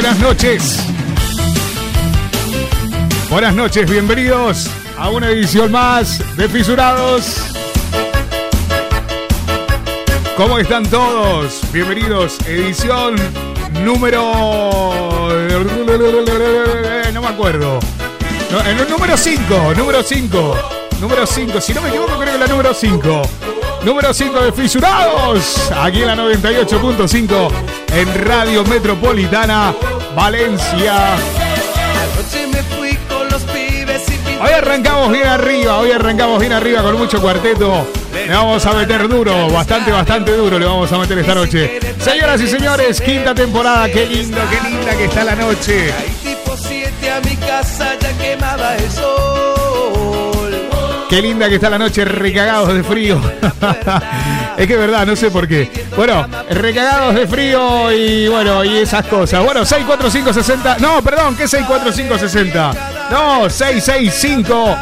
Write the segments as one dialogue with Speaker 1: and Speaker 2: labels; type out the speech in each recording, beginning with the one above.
Speaker 1: Buenas noches. Buenas noches, bienvenidos a una edición más de Fisurados. ¿Cómo están todos? Bienvenidos, edición número... No me acuerdo. En el número 5, número 5. Número 5, si no me equivoco creo que la número 5. Número 5 de Fisurados, aquí en la 98.5 en Radio Metropolitana, Valencia. Hoy arrancamos bien arriba, hoy arrancamos bien arriba con mucho cuarteto. Le vamos a meter duro, bastante, bastante duro le vamos a meter esta noche. Señoras y señores, quinta temporada, qué lindo, qué linda que está la noche. a mi casa ya quemaba el Qué linda que está la noche, recagados de frío. es que es verdad, no sé por qué. Bueno, recagados de frío y bueno, y esas cosas. Bueno, 64560. No, perdón, ¿qué 64560? No, 665.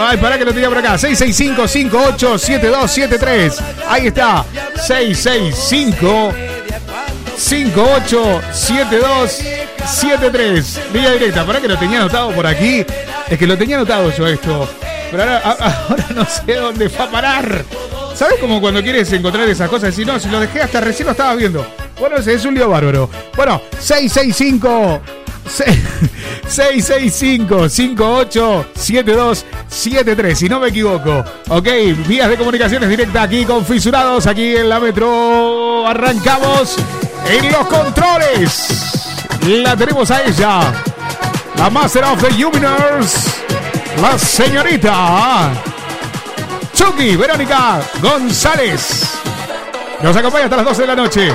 Speaker 1: Ay, pará que lo tenía por acá. 665-587273. Ahí está. 665 587273. Vía directa. Pará que lo tenía anotado por aquí. Es que lo tenía anotado yo esto. Pero ahora, no sé dónde va a parar. ¿Sabes como cuando quieres encontrar esas cosas? Si no, si lo dejé hasta recién lo estaba viendo. Bueno, ese es un lío bárbaro. Bueno, 665 665 587273 si no me equivoco. Ok, vías de comunicaciones directa aquí con Fisurados, aquí en la Metro. Arrancamos en los controles. La tenemos a ella, la Master of the Universe la señorita Chucky Verónica González. Nos acompaña hasta las 12 de la noche.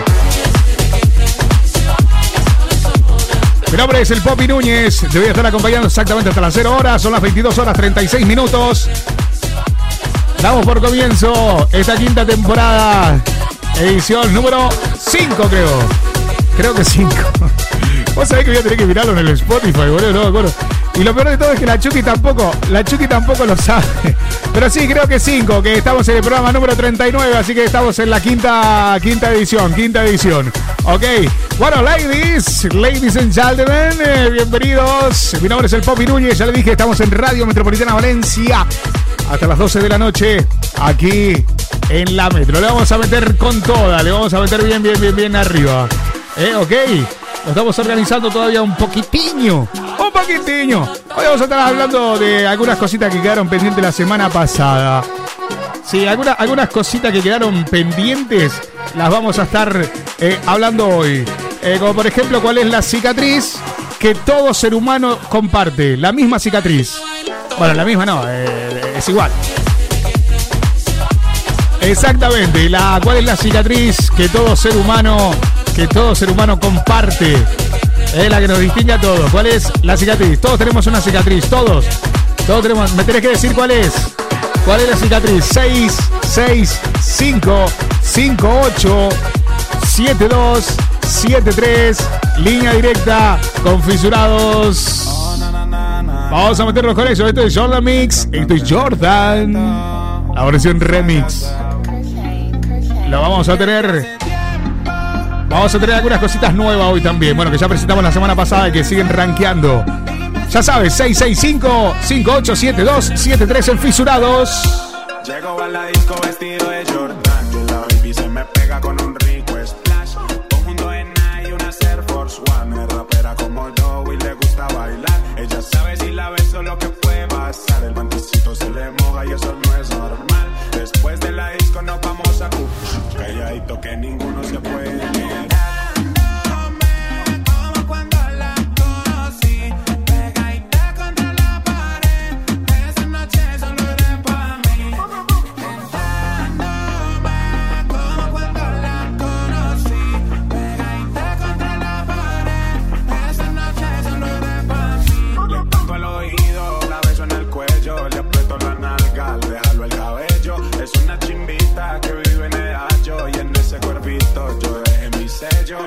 Speaker 1: Mi nombre es el Popi Núñez. Te voy a estar acompañando exactamente hasta las 0 horas. Son las 22 horas 36 minutos. Damos por comienzo esta quinta temporada. Edición número 5, creo. Creo que 5. Vos sabés que voy a tener que mirarlo en el Spotify, boludo. No me y lo peor de todo es que la Chucky tampoco, la Chucky tampoco lo sabe. Pero sí, creo que cinco, que estamos en el programa número 39, así que estamos en la quinta, quinta edición, quinta edición. Ok, bueno, ladies, ladies and gentlemen, eh, bienvenidos. Mi nombre es el Popi Núñez, ya le dije, estamos en Radio Metropolitana Valencia. Hasta las 12 de la noche, aquí en la Metro. Le vamos a meter con toda, le vamos a meter bien, bien, bien, bien arriba. Eh, ok. Lo estamos organizando todavía un poquitiño. Un poquitiño. Hoy vamos a estar hablando de algunas cositas que quedaron pendientes la semana pasada. Sí, algunas, algunas cositas que quedaron pendientes las vamos a estar eh, hablando hoy. Eh, como por ejemplo, cuál es la cicatriz que todo ser humano comparte. La misma cicatriz. Bueno, la misma no, eh, es igual. Exactamente, la, ¿cuál es la cicatriz que todo ser humano que todo ser humano comparte. Es la que nos distingue a todos. ¿Cuál es la cicatriz? Todos tenemos una cicatriz, todos. Todos tenemos. Me tenés que decir cuál es. ¿Cuál es la cicatriz? 6, 6, 5, 5, 8, 7, 2, 7, 3. Línea directa con fisurados. Vamos a meternos con eso. Esto es Jordan Mix. Esto es Jordan. La versión remix. Lo vamos a tener Vamos a tener algunas cositas nuevas hoy también. Bueno, que ya presentamos la semana pasada y que siguen rankeando. Ya sabes, 665-5872-73 en Fisurados. Llego a la disco vestido de Jordan. Y la baby se me pega con un rico splash. Conjunto en y una Air Force One. Es rapera como yo y le gusta bailar. Ella sabe si la beso lo que puede pasar. El mantecito se le moja y eso no es normal. Después de la disco nos vamos a Calladito que ninguno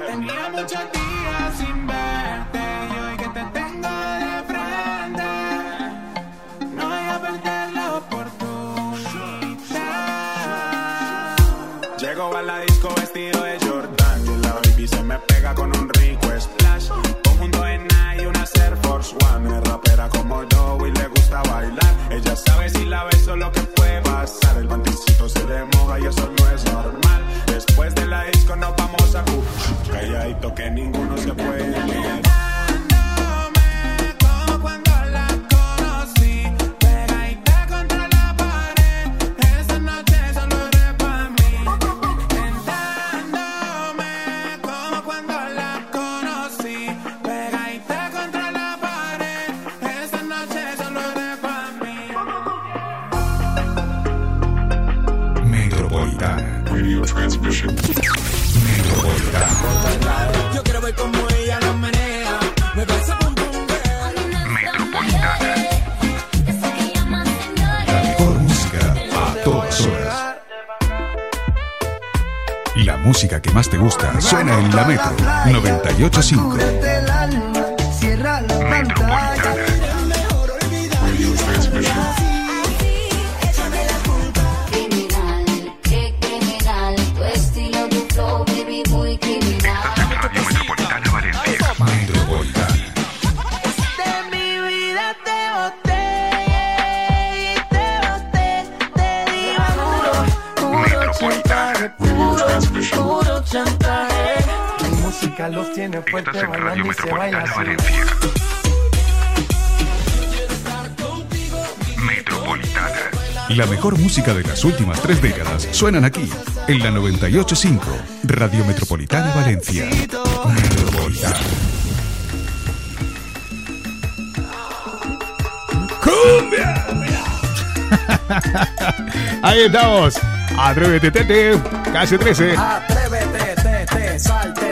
Speaker 1: Tenía muchos días sin verte
Speaker 2: y hoy que te tengo de frente, no voy a perder la oportunidad. Llego a la disco vestido de Jordan y la baby se me pega con un rico splash. Conjunto en y una Air Force One, es rapera como yo y le gusta bailar. Ella sabe si la beso lo que puede pasar, el panticito se le moja y eso
Speaker 1: últimas tres décadas suenan aquí, en la 985, Radio Metropolitana Valencia. Metropolitana. ¡Cumbia! Ahí estamos. Atrévete, tete. Casi 13. Atrévete, tete. Salte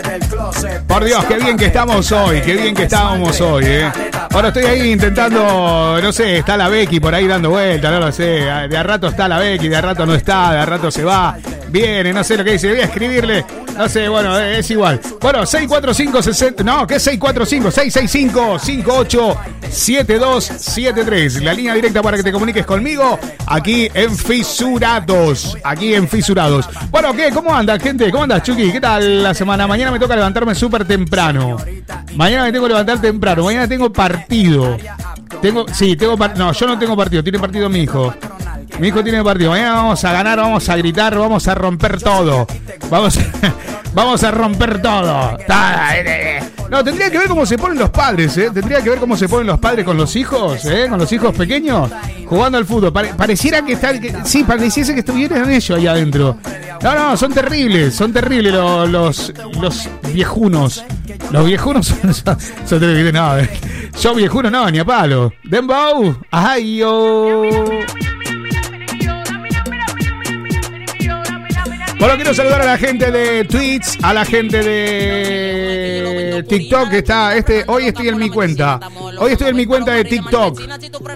Speaker 1: por Dios, qué bien que estamos hoy, qué bien que estábamos hoy, ¿eh? Ahora estoy ahí intentando, no sé, está la Becky por ahí dando vueltas, no lo sé. De a rato está la Becky, de a rato no está, de a rato se va, viene, no sé lo que dice. Voy a escribirle, no sé, bueno, es igual. Bueno, 645 60, no, ¿qué 645? 665 58 7273. La línea directa para que te comuniques conmigo aquí en Fisurados. Aquí en Fisurados. Bueno, ¿qué? ¿Cómo anda, gente? ¿Cómo andas, Chucky? ¿Qué tal la semana? Mañana me toca levantarme súper temprano. Mañana me tengo que levantar temprano. Mañana tengo partido. Tengo, sí, tengo No, yo no tengo partido. Tiene partido mi hijo. Mi hijo tiene partido. Mañana vamos a ganar, vamos a gritar, vamos a romper todo. Vamos, vamos a romper todo. No, tendría que ver cómo se ponen los padres, ¿eh? Tendría que ver cómo se ponen los padres con los hijos, ¿eh? Con los hijos pequeños jugando al fútbol. pareciera que están. sí, pareciese que estuvieran ellos ahí adentro. No, no, son terribles, son terribles los, los, los viejunos. Los viejunos son, son, terribles. No, yo viejuno no, ni a palo. Dembow, ay yo. Bueno, quiero saludar a la gente de Twitch, a la gente de TikTok que está. Este, hoy estoy en mi cuenta. Hoy estoy en mi cuenta de TikTok.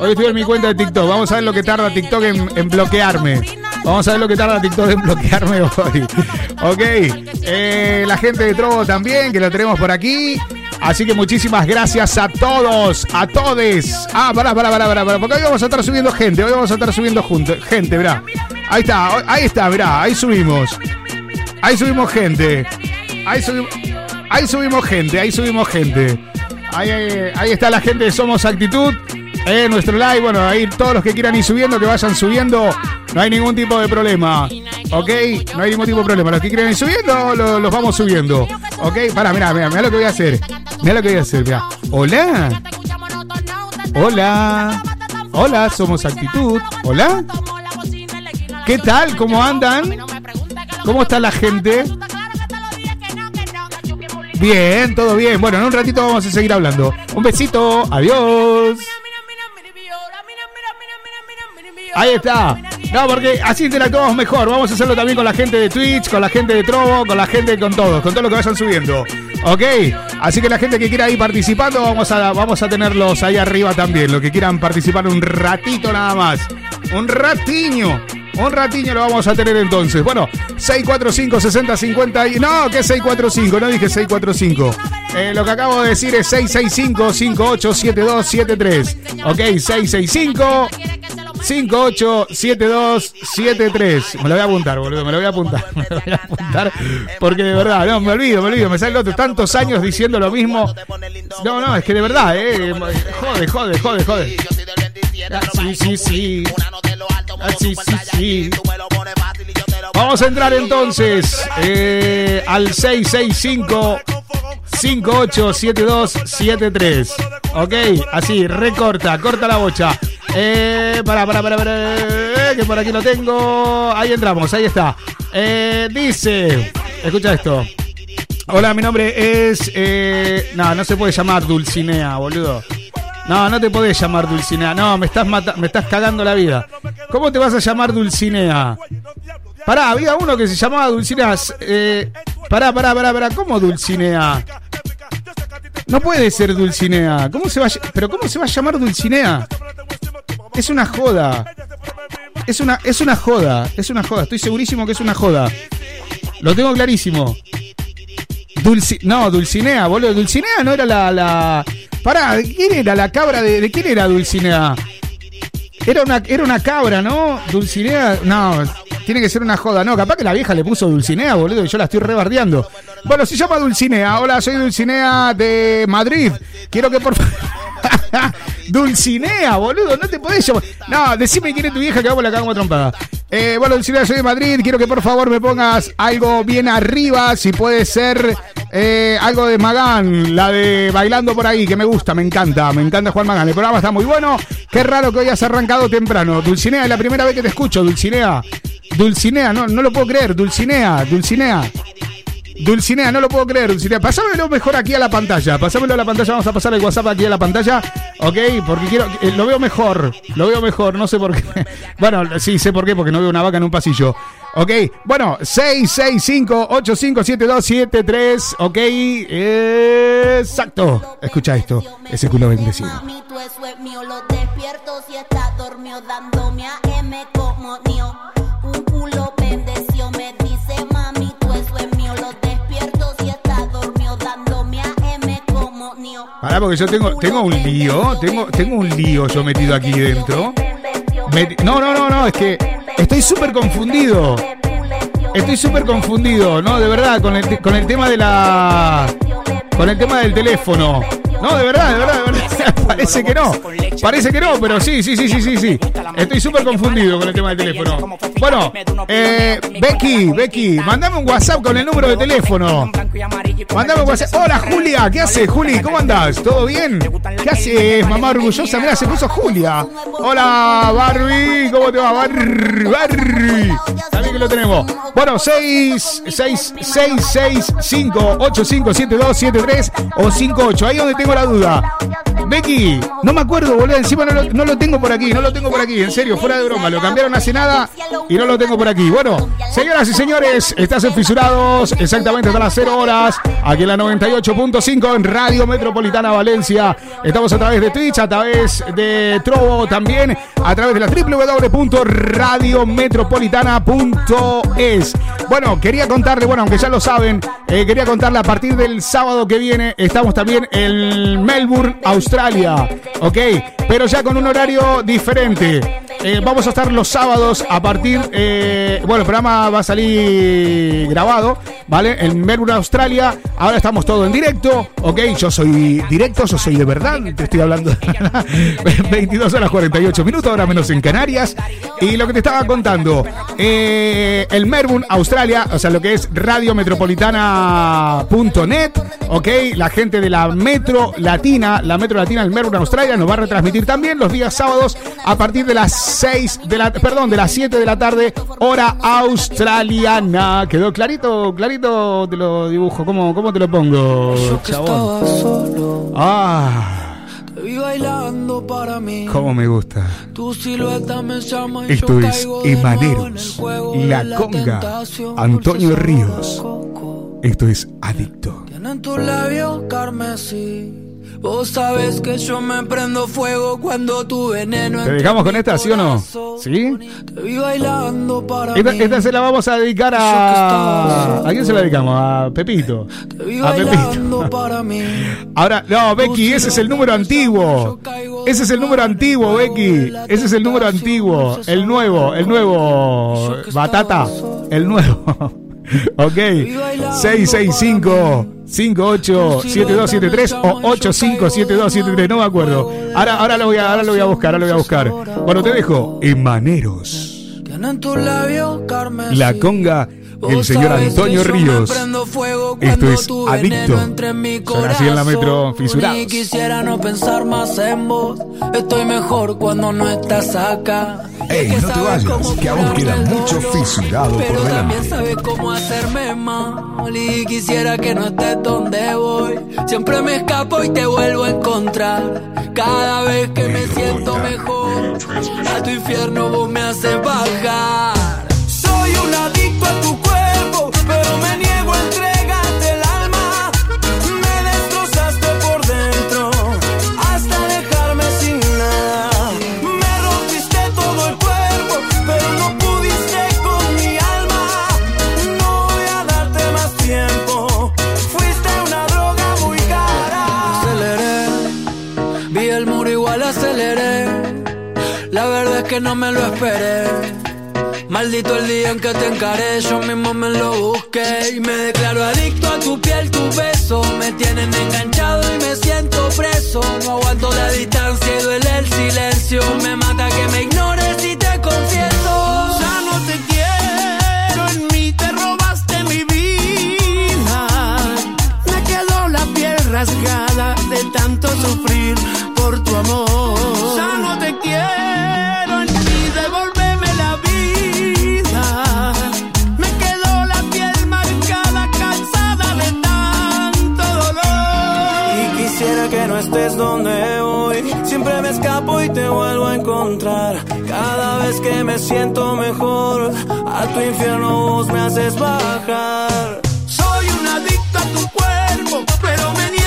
Speaker 1: Hoy estoy en mi cuenta de TikTok. Vamos a ver lo que tarda TikTok en, bloquearme. Vamos a ver lo que tarda TikTok en bloquearme hoy. Ok. Eh, la gente de Trovo también, que lo tenemos por aquí. Así que muchísimas gracias a todos, a todes. Ah, pará, pará, pará, pará, porque hoy vamos a estar subiendo gente, hoy vamos a estar subiendo gente, verá. Ahí está, ahí está, mirá, ahí subimos. Ahí subimos gente. Ahí, ahí subimos gente, ahí subimos gente. Ahí, ahí, está la gente de Somos Actitud. En nuestro live, bueno, ahí todos los que quieran ir subiendo, que vayan subiendo. No hay ningún tipo de problema. ¿Ok? No hay ningún tipo de problema. Los que quieran ir subiendo, los, vamos subiendo. ¿Ok? Para, mira, mira, mira lo que voy a hacer. Mira lo que voy a hacer, mira. Hola. Hola. Hola, somos Actitud. Hola. ¿Qué tal? ¿Cómo andan? ¿Cómo está la gente? Bien, todo bien. Bueno, en un ratito vamos a seguir hablando. Un besito, adiós. Ahí está. No, porque así interactuamos mejor. Vamos a hacerlo también con la gente de Twitch, con la gente de Trovo, con la gente, con todos, con todo lo que vayan subiendo. ¿Ok? Así que la gente que quiera ir participando, vamos a, vamos a tenerlos ahí arriba también. Los que quieran participar un ratito nada más. Un ratiño. Un ratiño lo vamos a tener entonces. Bueno, 645 60 50 y. No, que 645, no dije 645. Eh, lo que acabo de decir es 665 587273. Ok, 665 587273. Me lo voy a apuntar, boludo, me lo voy a apuntar. Me lo voy a apuntar porque de verdad, no, me olvido, me olvido, me sale otro. Tantos años diciendo lo mismo. No, no, es que de verdad, eh. Jode, jode, jode, jode. Ah, sí, sí, sí. Ah, sí, sí, sí. Vamos a entrar entonces eh, al 665 587273. Ok, así, recorta, corta la bocha. Eh, para, para, para, para, eh, que por aquí lo tengo. Ahí entramos, ahí está. Eh, dice, escucha esto. Hola, mi nombre es. Eh, no, no se puede llamar Dulcinea, boludo. No, no te podés llamar Dulcinea. No, me estás, mata me estás cagando la vida. ¿Cómo te vas a llamar Dulcinea? Pará, había uno que se llamaba Dulcinea. Eh, pará, pará, pará, pará. ¿Cómo Dulcinea? No puede ser Dulcinea. ¿Cómo se va ¿Pero cómo se va a llamar Dulcinea? Es una joda. Es una, es una joda. Es una joda. Estoy segurísimo que es una joda. Lo tengo clarísimo. Dulci no, Dulcinea, boludo. Dulcinea no era la, la. Pará, ¿quién era la cabra de, de quién era Dulcinea? Era una, era una cabra, ¿no? Dulcinea. No, tiene que ser una joda. No, capaz que la vieja le puso Dulcinea, boludo, y yo la estoy rebardeando. Bueno, se llama Dulcinea. Hola, soy Dulcinea de Madrid. Quiero que por. Dulcinea, boludo, no te podés llamar. No, decime quién es tu vieja que vamos la cagamos trompada. Eh, bueno, Dulcinea, soy de Madrid. Quiero que por favor me pongas algo bien arriba. Si puede ser eh, algo de Magán, la de Bailando por ahí, que me gusta, me encanta. Me encanta Juan Magán. El programa está muy bueno. Qué raro que hoy has arrancado temprano. Dulcinea, es la primera vez que te escucho, Dulcinea. Dulcinea, no, no lo puedo creer. Dulcinea, Dulcinea. Dulcinea, no lo puedo creer, Dulcinea. Pásamelo mejor aquí a la pantalla. Pásamelo a la pantalla. Vamos a pasar el WhatsApp aquí a la pantalla. Ok, porque quiero. eh, lo veo mejor. Lo veo mejor. No sé por qué. Bueno, sí, sé por qué, porque no veo una vaca en un pasillo. Ok, bueno, 665-857273. Ok, exacto. Escucha esto. Ese culo bendecido.
Speaker 3: Despierto si está dormido, dándome a M como.
Speaker 1: Pará, porque yo tengo, tengo un lío. Tengo, tengo un lío yo metido aquí dentro. No, no, no, no, es que estoy súper confundido. Estoy súper confundido, ¿no? De verdad, con el, con el tema de la. Con el tema del teléfono. No, de verdad, de verdad, de verdad. Parece que no. Parece que no, pero sí, sí, sí, sí, sí, sí. Estoy súper confundido con el tema del teléfono. Bueno, eh, Becky, Becky, mandame un WhatsApp con el número de teléfono. Mandame un WhatsApp. Hola, Julia, ¿qué haces, Juli? ¿Cómo andás? ¿Todo bien? ¿Qué haces, mamá orgullosa? Mira, se puso Julia. Hola, Barbie, ¿cómo te va, Barbie? Barbie. También que lo tenemos. Bueno, 6, 6, 6, 6, 5, 8, 5, 7, 2, 7, 3 o 5, 8. Ahí donde tengo la duda. Becky, no me acuerdo, boludo. Encima no lo, lo tengo por aquí, no lo tengo por aquí. En serio, fuera de broma. Lo cambiaron hace nada y no lo tengo por aquí. Bueno, señoras y señores, estás en Fisurados exactamente hasta las 0 horas. Aquí en la 98.5 en Radio Metropolitana Valencia. Estamos a través de Twitch, a través de Trovo también, a través de la www.radiometropolitana.es. Bueno, quería contarle, bueno, aunque ya lo saben, eh, quería contarle a partir del sábado que viene, estamos también en Melbourne, Australia, ¿ok? Pero ya con un horario diferente. Eh, vamos a estar los sábados a partir, eh, bueno, el programa va a salir grabado, ¿vale? En Melbourne, Australia. Ahora estamos todo en directo, ¿ok? Yo soy directo, yo soy de verdad, te estoy hablando. 22 horas 48 minutos, ahora menos en Canarias. Y lo que te estaba contando, eh, el Melbourne, Australia, o sea, lo que es radiometropolitana.net, ¿ok? La gente de la Metro Latina, la Metro Latina del Melbourne, Australia, nos va a retransmitir también los días sábados a partir de las 6 de la, perdón, de las 7 de la tarde, hora australiana. ¿Quedó clarito? Clarito te lo dibujo. ¿Cómo, cómo te lo pongo, chabón? Ah,
Speaker 4: vi bailando para mí.
Speaker 1: cómo me gusta.
Speaker 4: Tu silueta me llama y
Speaker 1: Esto
Speaker 4: yo
Speaker 1: es Emaneros, La Conga. Antonio Ríos. Esto es Adicto.
Speaker 4: Tienen tus labios carmesí Vos sabes que yo me prendo fuego cuando tu veneno.
Speaker 1: ¿Te dejamos con esta, sí o no? ¿Sí?
Speaker 4: Te vi bailando para
Speaker 1: Esta,
Speaker 4: mí.
Speaker 1: esta se la vamos a dedicar a. ¿A quién se la dedicamos? A Pepito.
Speaker 4: Te vi
Speaker 1: A Pepito.
Speaker 4: bailando para mí.
Speaker 1: Ahora, no, Becky, ese es el número antiguo. Ese es el número antiguo, Becky. Ese es el número antiguo. El nuevo, el nuevo. Batata, el nuevo. Ok. 665-587273 o 857273. No me acuerdo. Ahora, ahora, lo voy a, ahora lo voy a buscar, ahora lo voy a buscar. Bueno, te dejo.
Speaker 4: Labios carmesí.
Speaker 1: La conga. El señor Antonio Ríos. Esto es Adicto. así en la metro, fisurados.
Speaker 4: Quisiera no pensar más en vos. Estoy mejor cuando no estás acá.
Speaker 5: Ey,
Speaker 4: Es que
Speaker 5: no te
Speaker 4: sabes
Speaker 5: vayas, que aún queda mucho fisurado por
Speaker 4: Pero
Speaker 5: delante.
Speaker 4: también sabes cómo hacerme mal. Y quisiera que no estés donde voy. Siempre me escapo y te vuelvo a encontrar. Cada vez que me siento mejor. A tu infierno vos me haces bajar. Soy un adicto a tu cuerpo, el muro igual aceleré. La verdad es que no me lo esperé. Maldito el día en que te encaré, yo mismo me lo busqué y me declaro adicto a tu piel, tu beso. Me tienen enganchado y me siento preso. No aguanto la distancia y duele el silencio. Me mata que me ignores y te confieso. Ya no te quiero, en mí te robaste mi vida. Me quedó la piel rasgada de tanto sufrir por tu amor. Ya no te quiero en mí, devolveme la vida. Me quedó la piel marcada, cansada de tanto dolor. Y quisiera que no estés donde voy. Siempre me escapo y te vuelvo a encontrar. Cada vez que me siento mejor, a tu infierno vos me haces bajar. Soy un adicto a tu cuerpo, pero me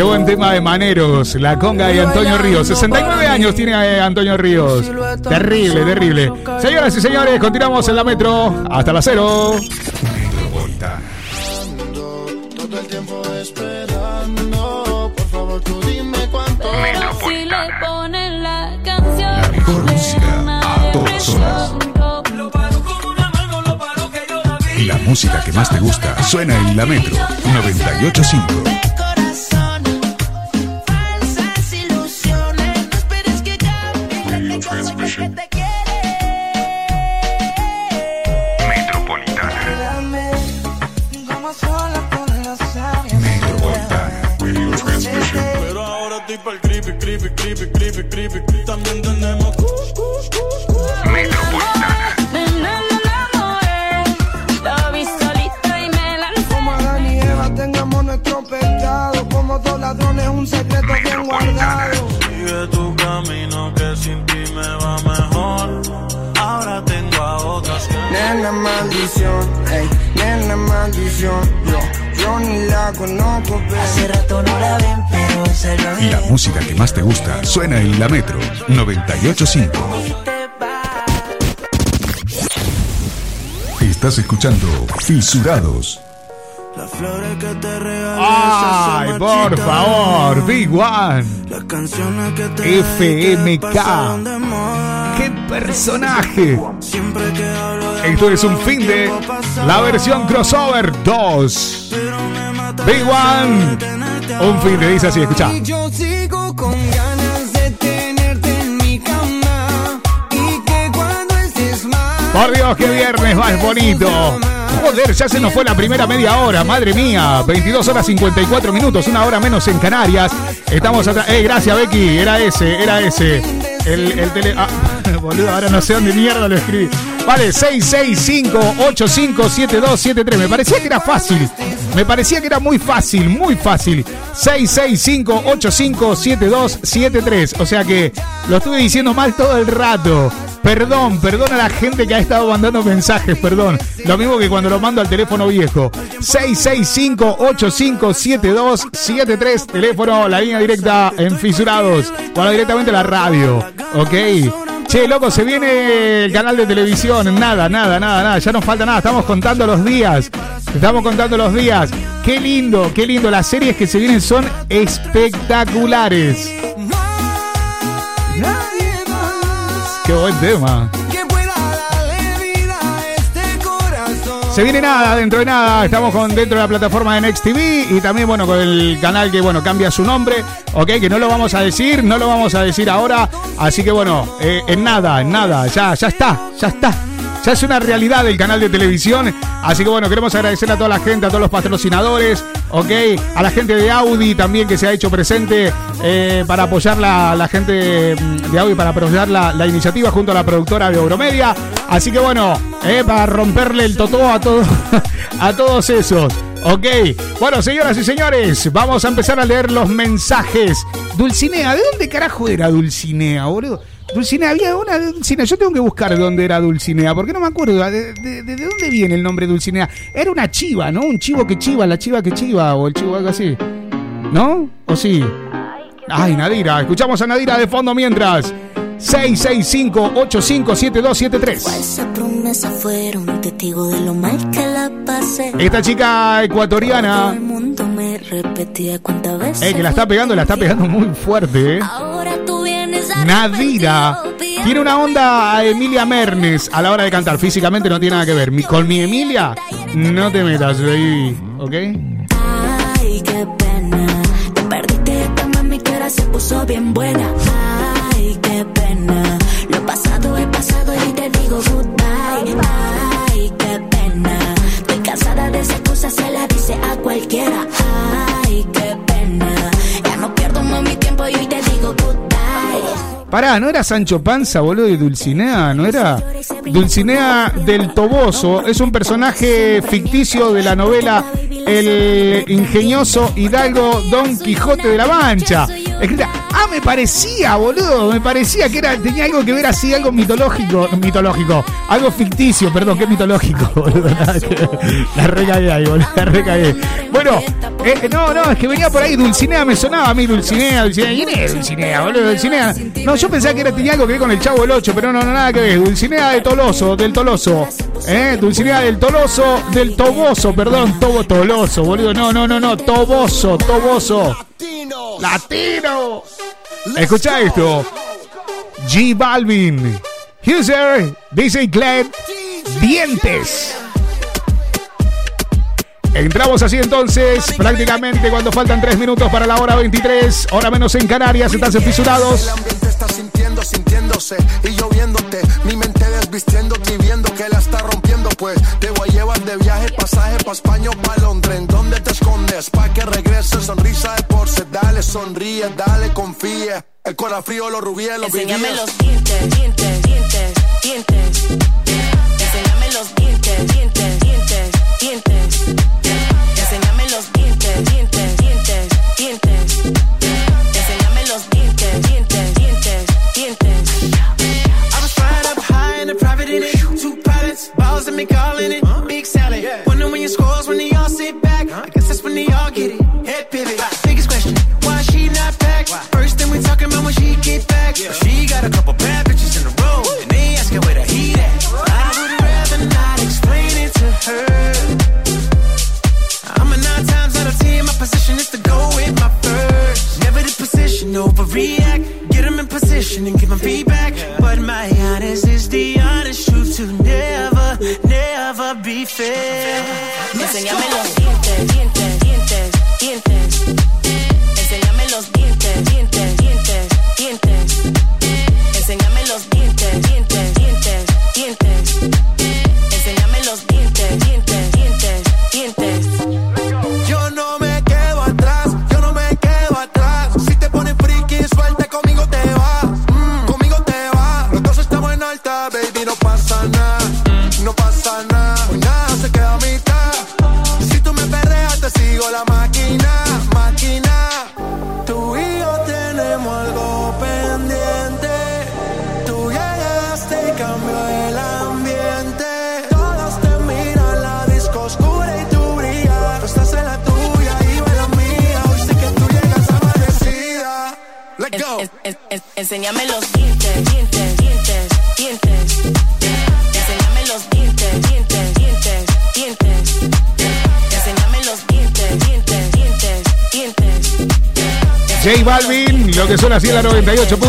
Speaker 1: Qué buen tema de Maneros, la conga y Antonio Ríos. 69 años tiene eh, Antonio Ríos. Terrible, terrible. Señoras y señores, continuamos en la metro. Hasta la cero.
Speaker 6: Todo el tiempo esperando. Por favor, tú dime cuánto.
Speaker 7: Si le ponen la canción,
Speaker 5: La mejor música a todas horas. La música que más te gusta suena en la Metro 985.
Speaker 8: Maldición, ey, nena maldición. Yo, yo ni la conozco,
Speaker 9: Hace
Speaker 8: pero.
Speaker 9: rato no la ven, pero se lo ven.
Speaker 5: La música que más te gusta suena en la Metro 985.
Speaker 9: Te va.
Speaker 5: Estás escuchando Fisurados.
Speaker 6: Las flores que te regalé.
Speaker 1: ¡Ay, por favor! Big One.
Speaker 6: Las canciones que te
Speaker 1: FMK. qué personaje.
Speaker 6: Siempre que hablo
Speaker 1: Esto es un fin de la versión crossover 2. Big One. Un fin de dice así, escucha.
Speaker 8: Y yo sigo con ganas de tenerte en mi cama. Y que cuando estés mal.
Speaker 1: Por Dios, qué viernes más bonito. Joder, ya se nos fue la primera media hora, madre mía. 22 horas 54 minutos, una hora menos en Canarias. Estamos atrás. Eh, gracias, Becky. Era ese, era ese. El, el tele. Ah, boludo, ahora no sé dónde mierda lo escribí. Vale, 665-857273. Me parecía que era fácil. Me parecía que era muy fácil, muy fácil. 665-857273. O sea que lo estuve diciendo mal todo el rato. Perdón, perdón a la gente que ha estado mandando mensajes, perdón. Lo mismo que cuando lo mando al teléfono viejo. 665-857273, teléfono, la línea directa en Fisurados. Bueno, directamente a la radio, ¿ok? Che, loco, se viene el canal de televisión. Nada, nada, nada, nada. Ya no falta nada. Estamos contando los días. Estamos contando los días. Qué lindo, qué lindo. Las series que se vienen son espectaculares. Qué buen tema. Se viene nada, dentro de nada. Estamos con dentro de la plataforma de Next TV y también, bueno, con el canal que, bueno, cambia su nombre. Ok, que no lo vamos a decir, no lo vamos a decir ahora. Así que, bueno, eh, en nada, en nada. Ya, ya está, ya está. Ya es una realidad el canal de televisión. Así que bueno, queremos agradecer a toda la gente, a todos los patrocinadores, ok, a la gente de Audi también que se ha hecho presente eh, para apoyar la, la gente de Audi, para apoyar la, la iniciativa junto a la productora de Euromedia. Así que bueno, eh, para romperle el totó a, todo, a todos esos. Ok, bueno señoras y señores, vamos a empezar a leer los mensajes. Dulcinea, ¿de dónde carajo era Dulcinea, boludo? Dulcinea, había una Dulcinea. Yo tengo que buscar de dónde era Dulcinea, porque no me acuerdo. ¿De, de, de- de dónde viene el nombre Dulcinea? Era una chiva, ¿no? Un chivo que chiva, la chiva que chiva, o el chivo algo así. ¿No? ¿O sí? Ay, Nadira. Escuchamos a Nadira de fondo mientras. 665-857273.
Speaker 3: Esa promesa fueron testigo de lo mal que la pasé.
Speaker 1: Esta chica
Speaker 3: Todo
Speaker 1: ecuatoriana,
Speaker 3: el mundo me repetía cuántas veces.
Speaker 1: eh, que la está pegando, la está pegando muy fuerte, eh. Nadira tiene una onda a Emilia Mernes a la hora de cantar. Físicamente no tiene nada que ver. Con mi Emilia, no te metas, baby. ¿Ok?
Speaker 3: Ay, qué pena. Te perdiste esta mami se puso bien buena.
Speaker 1: Pará, ¿no era Sancho Panza, boludo, de Dulcinea? ¿No era? Dulcinea del Toboso es un personaje ficticio de la novela El ingenioso Hidalgo Don Quijote de la Mancha. Ah, me parecía, boludo, me parecía que era tenía algo que ver así, algo mitológico, mitológico, algo ficticio, perdón, que mitológico, boludo. La recagué ahí, boludo, la recagué. Bueno, eh, no, no, es que venía por ahí, Dulcinea me sonaba a mí, Dulcinea, Dulcinea. ¿Quién es Dulcinea, boludo? Dulcinea. No, yo pensaba que era, tenía algo que ver con el Chavo del 8, pero no, no, nada que ver. Dulcinea de Toloso, del Toloso. ¿Eh? Dulcinea del Toloso, del Toboso, perdón, Tobo Toloso, boludo. No, no, no, no, Toboso, Toboso. Latino. Escucha esto. G Balvin. User, dice Glenn, dientes. Entramos así entonces, prácticamente cuando faltan 3 minutos para la hora 23, hora menos en Canarias, estás en fisurados.
Speaker 10: El ambiente está sintiendo, sintiéndose y lloviéndote. Mi mente desvistiéndote y viendo rompiendo. Pues te voy a llevar de viaje, pasaje pa' España o pa' Londres. ¿En dónde te escondes? Pa' que regrese, sonrisa de porce. Dale, sonríe, dale, confía. El corazón frío, los rubíes, los
Speaker 11: Enséñame
Speaker 10: vivíes.
Speaker 11: los dientes, dientes, dientes, dientes. Enséñame los dientes, dientes, dientes, dientes.
Speaker 12: Me calling it. Big salad. Wonder when your scores when they all sit back. I guess that's when they all get it.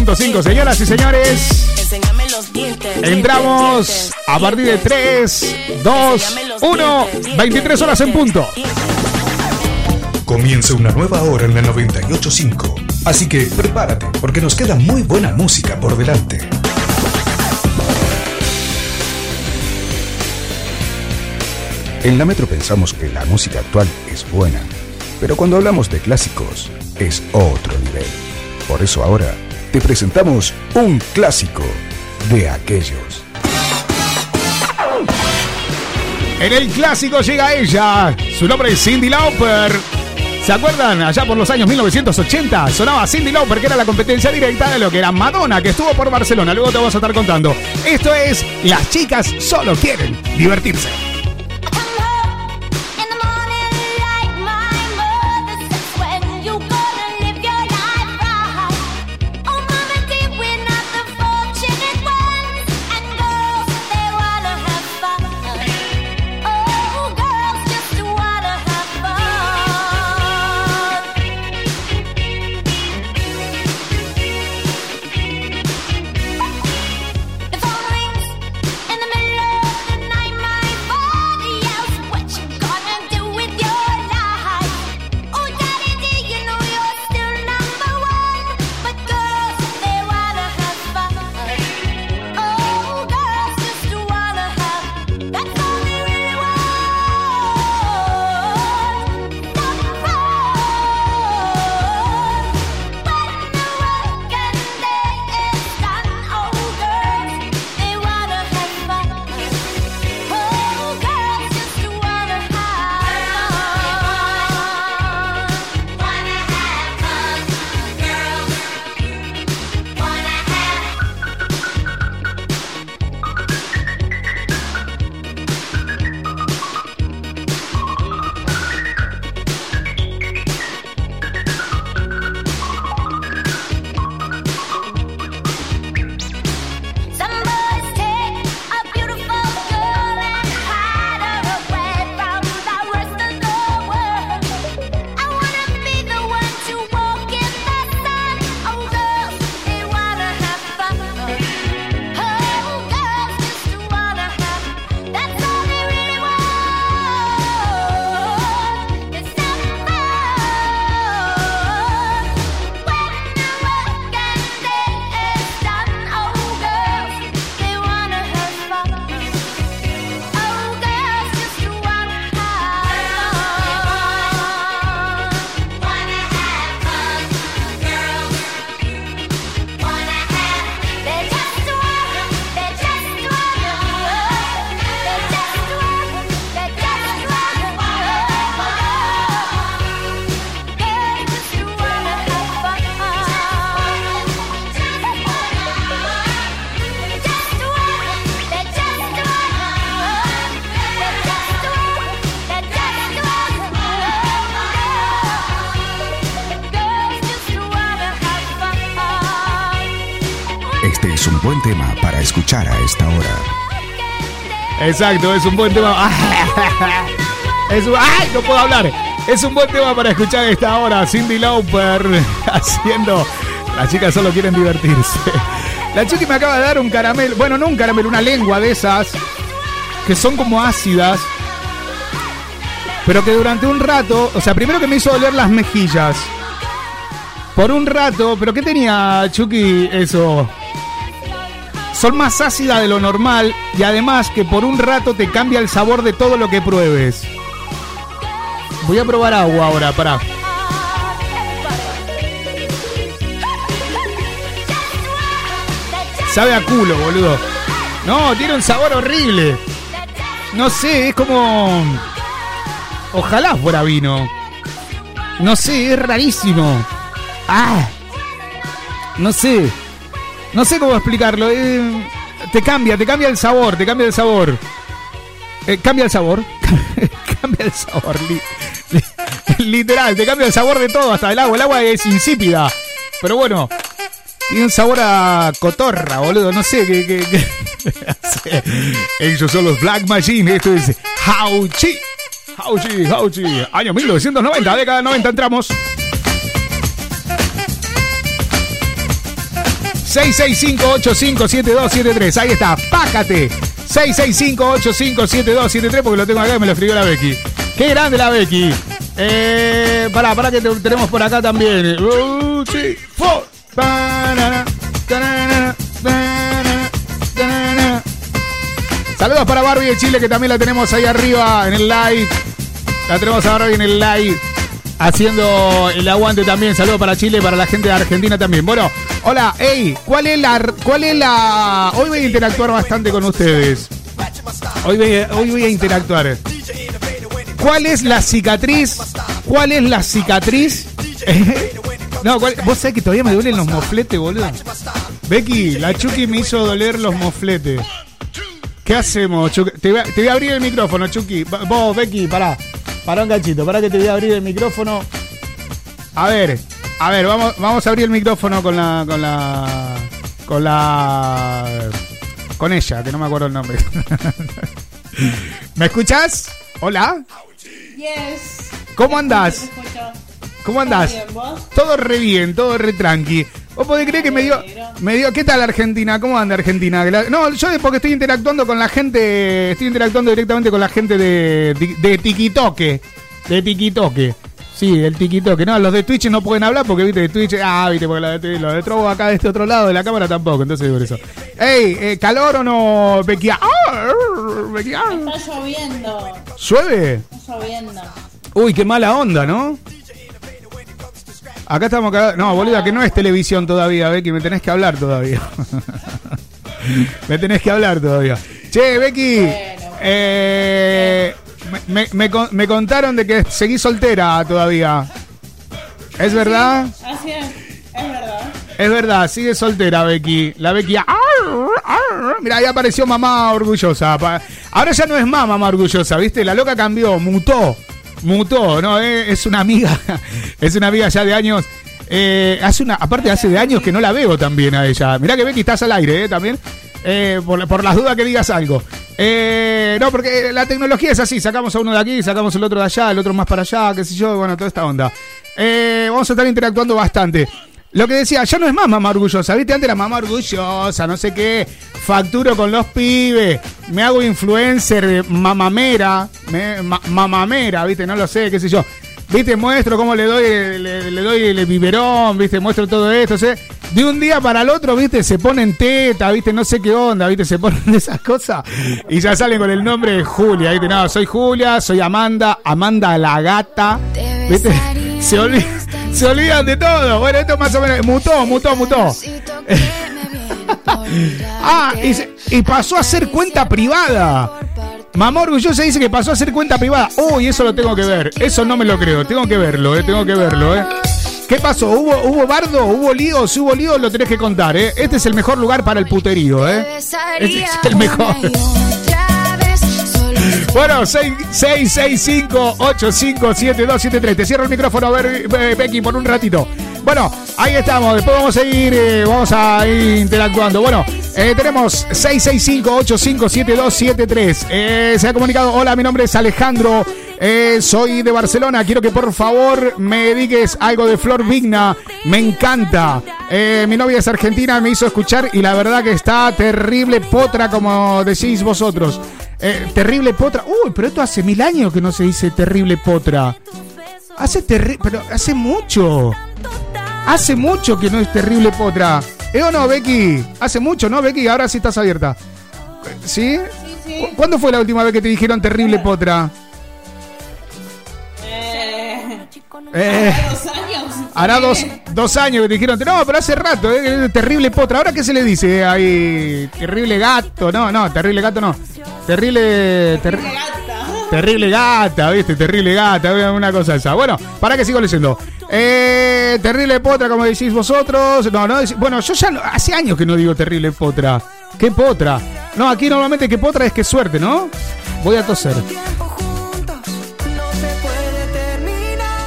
Speaker 12: 98.5. Señoras y señores, entramos a partir de 3, 2, 1, 23 horas en punto.
Speaker 5: Comienza una nueva hora en la 985. Así que prepárate, porque nos queda muy buena música por delante. En la Metro pensamos que la música actual es buena, pero cuando hablamos de clásicos es otro nivel. Por eso ahora te presentamos un clásico de aquellos.
Speaker 12: En el clásico llega ella. Su nombre es Cindy Lauper. ¿Se acuerdan? Allá por los años 1980 sonaba Cindy Lauper, que era la competencia directa de lo que era Madonna, que estuvo por Barcelona. Luego te vamos a estar contando. Esto es Las chicas solo quieren divertirse.
Speaker 5: A esta hora.
Speaker 12: Exacto, es un buen tema. Es un-. No puedo hablar. Es un buen tema para escuchar esta hora. Cindy Lauper haciendo. Las chicas solo quieren divertirse.
Speaker 1: La Chucky me acaba de dar un caramelo. Bueno, no un caramelo, una lengua de esas. Que son como ácidas. Pero que durante un rato. O sea, primero que me hizo doler las mejillas. Por un rato. ¿Pero qué tenía Chucky eso? Son más ácidas de lo normal. Y además que por un rato te cambia el sabor de todo lo que pruebes. Voy a probar agua ahora, pará. Sabe a culo, boludo. No, tiene un sabor horrible. No sé, es como. Ojalá fuera vino. No sé, es rarísimo. Ah. No sé. No sé cómo explicarlo. eh, te cambia, te cambia el sabor, te cambia el sabor. Eh, cambia el sabor. cambia el sabor. li- li- literal, te cambia el sabor de todo, hasta el agua. El agua es insípida. Pero bueno, tiene un sabor a cotorra, boludo. No sé qué. qué- qué-. Ellos son los Black Machine. Esto es Hauchi. Hauchi, Hauchi. Año 1990, década 90 entramos. 665-857273. Ahí está, pácate. 665-857273 porque lo tengo acá y me lo escribió la Becky. Qué grande la Becky. Eh, pará, pará que te- tenemos por acá también. Uh, sí. Saludos para Barbie de Chile que también la tenemos ahí arriba en el live. La tenemos a Barbie en el live. Haciendo el aguante también. Saludos para Chile, para la gente de Argentina también. Bueno, hola, hey, ¿cuál es la. ¿Cuál es la. Hoy voy a interactuar bastante con ustedes. Hoy voy a, hoy voy a interactuar. ¿Cuál es la cicatriz? ¿Cuál es la cicatriz? no, ¿cuál- vos sabés que todavía me duelen los mofletes, boludo. Becky, la Chucky me hizo doler los mofletes. ¿Qué hacemos, Chucky? Te voy, a, te voy a abrir el micrófono, Chucky. Vos, Becky, pará. Pará un cachito, pará que te voy a abrir el micrófono. A ver, a ver, vamos, vamos a abrir el micrófono con la. con la. con la. con ella, que no me acuerdo el nombre. ¿Me escuchas? Hola.
Speaker 13: Yes.
Speaker 1: ¿Cómo andás? ¿Cómo andás?
Speaker 13: ¿Todo bien, vos?
Speaker 1: Todo re bien, todo re tranqui. ¿Vos podés creer que me dio, me dio... ¿Qué tal Argentina? ¿Cómo anda Argentina? No, yo es porque estoy interactuando con la gente... Estoy interactuando directamente con la gente de, de, de Tikitoque. De Tikitoque. Sí, el Tikitoque. No, los de Twitch no pueden hablar porque, viste, de Twitch... Ah, viste, porque los de, los de Trovo acá de este otro lado de la cámara tampoco. Entonces, por eso. Ey, eh, ¿calor o no? Ah, Becky, ah.
Speaker 13: Está lloviendo.
Speaker 1: ¿Llueve?
Speaker 13: Está lloviendo.
Speaker 1: Uy, qué mala onda, ¿no? Acá estamos cagados. No, boluda, que no es televisión todavía, Becky, me tenés que hablar todavía. me tenés que hablar todavía. Che, Becky, eh, me, me- me con- me contaron de que seguís soltera todavía. ¿Es verdad?
Speaker 13: Así es. Es verdad.
Speaker 1: Es verdad, sigue soltera Becky. La Becky. ¡ar! ¡ar! Mira, ahí apareció mamá orgullosa. Ahora ya no es más mamá orgullosa, ¿viste? La loca cambió, mutó. Mutó, ¿no? Eh, Es una amiga. Es una amiga ya de años. Eh, hace una, aparte hace de años que no la veo también a ella. Mirá que Becky estás al aire, ¿eh? También. Eh, por, por las dudas que digas algo. Eh, no, porque la tecnología es así. Sacamos a uno de aquí, sacamos el otro de allá, el otro más para allá, qué sé yo. Bueno, toda esta onda. Vamos a estar interactuando bastante. Lo que decía, ya no es más mamá orgullosa, ¿viste? Antes era mamá orgullosa, no sé qué. Facturo con los pibes, me hago influencer, mamamera, me- ma- mamamera, ¿viste? No lo sé, qué sé yo. ¿Viste? Muestro cómo le doy, le, le doy el biberón, ¿viste? Muestro todo esto, ¿sí? De un día para el otro, ¿viste? Se ponen teta, ¿viste? No sé qué onda, ¿viste? Se ponen esas cosas y ya salen con el nombre de Julia, ¿viste? No, soy Julia, soy Amanda, Amanda la gata, ¿viste? Se, olvi- se olvidan de todo. Bueno, esto más o menos, mutó, mutó, mutó. ah, y, y pasó a ser cuenta privada. Mamá orgullosa dice que pasó a ser cuenta privada. Uy, eso lo tengo que ver. Eso no me lo creo. Tengo que verlo, eh. Tengo que verlo, eh. ¿Qué pasó? ¿Hubo, hubo bardo? ¿Hubo lío? Si hubo lío, lo tenés que contar, eh. Este es el mejor lugar para el puterío, eh. Este es el mejor. Bueno, 665-857273. Te cierro el micrófono, a ver, Be- Becky, por un ratito. Bueno, ahí estamos. Después vamos a ir, eh, vamos a interactuando. Bueno, eh, tenemos 665-857273. Eh, se ha comunicado. Hola, mi nombre es Alejandro. Eh, soy de Barcelona. Quiero que por favor me dediques algo de Flor Vigna. Me encanta. Eh, mi novia es argentina, me hizo escuchar y la verdad que está terrible potra, como decís vosotros. Eh, terrible potra. Uy, pero esto hace mil años que no se dice terrible potra. Hace terri pero hace mucho. Hace mucho que no es terrible potra. ¿Eh o no, Becky? Hace mucho, ¿no, Becky? Ahora sí estás abierta. ¿Sí? ¿Cu- ¿Cuándo fue la última vez que te dijeron terrible potra?
Speaker 13: Eh,
Speaker 1: Eh,
Speaker 13: dos años.
Speaker 1: hará dos, dos años que te dijeron, no, pero hace rato, eh, terrible potra. ¿Ahora qué se le dice? Ay, terrible gato. No, no, terrible gato no. Terrible... ter- Terrible gata, ¿viste? Terrible gata, una cosa esa. Bueno, para que sigo leyendo. Eh, terrible potra, como decís vosotros. No, no, bueno, yo ya no- hace años que no digo terrible potra. ¿Qué potra? No, aquí normalmente que potra es que suerte, ¿no? Voy a toser.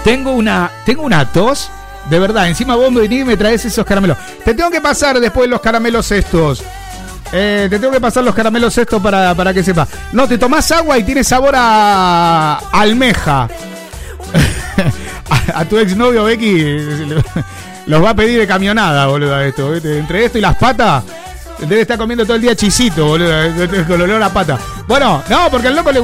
Speaker 1: Tengo una, tengo una tos. De verdad, encima vos me venís y me traes esos caramelos. Te tengo que pasar después los caramelos estos. Eh, te tengo que pasar los caramelos estos para, para que sepa. No, te tomás agua y tiene sabor a almeja. a, a tu exnovio Becky los va a pedir de camionada, boludo, esto. Entre esto y las patas, debe estar comiendo todo el día chisito, boludo, con olor a pata. Bueno, no, porque al loco le,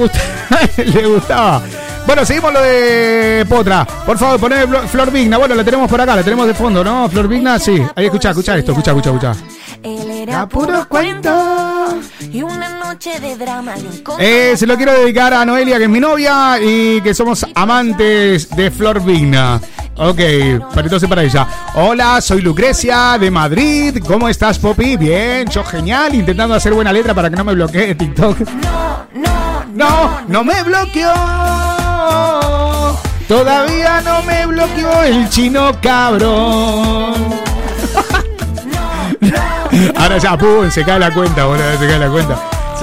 Speaker 1: le gustaba. Bueno, seguimos lo de Potra. Por favor, poné Flo- Flor Vigna. Bueno, la tenemos por acá, la tenemos de fondo, ¿no? Flor Vigna, sí. Ahí escucha, escucha esto, escucha, escucha, escucha.
Speaker 14: Él
Speaker 1: era puro cuento.
Speaker 14: Y una noche de drama
Speaker 1: Eh, se lo quiero dedicar a Noelia, que es mi novia, y que somos amantes de Flor Vigna. Ok, para entonces para ella. Hola, soy Lucrecia de Madrid. ¿Cómo estás, Poppy? Bien, yo genial, intentando hacer buena letra para que no me bloquee TikTok. No, no me bloqueó. Todavía no me bloqueó el chino cabrón. Ahora ya, pum, se cae la cuenta, boludo, se cae la cuenta.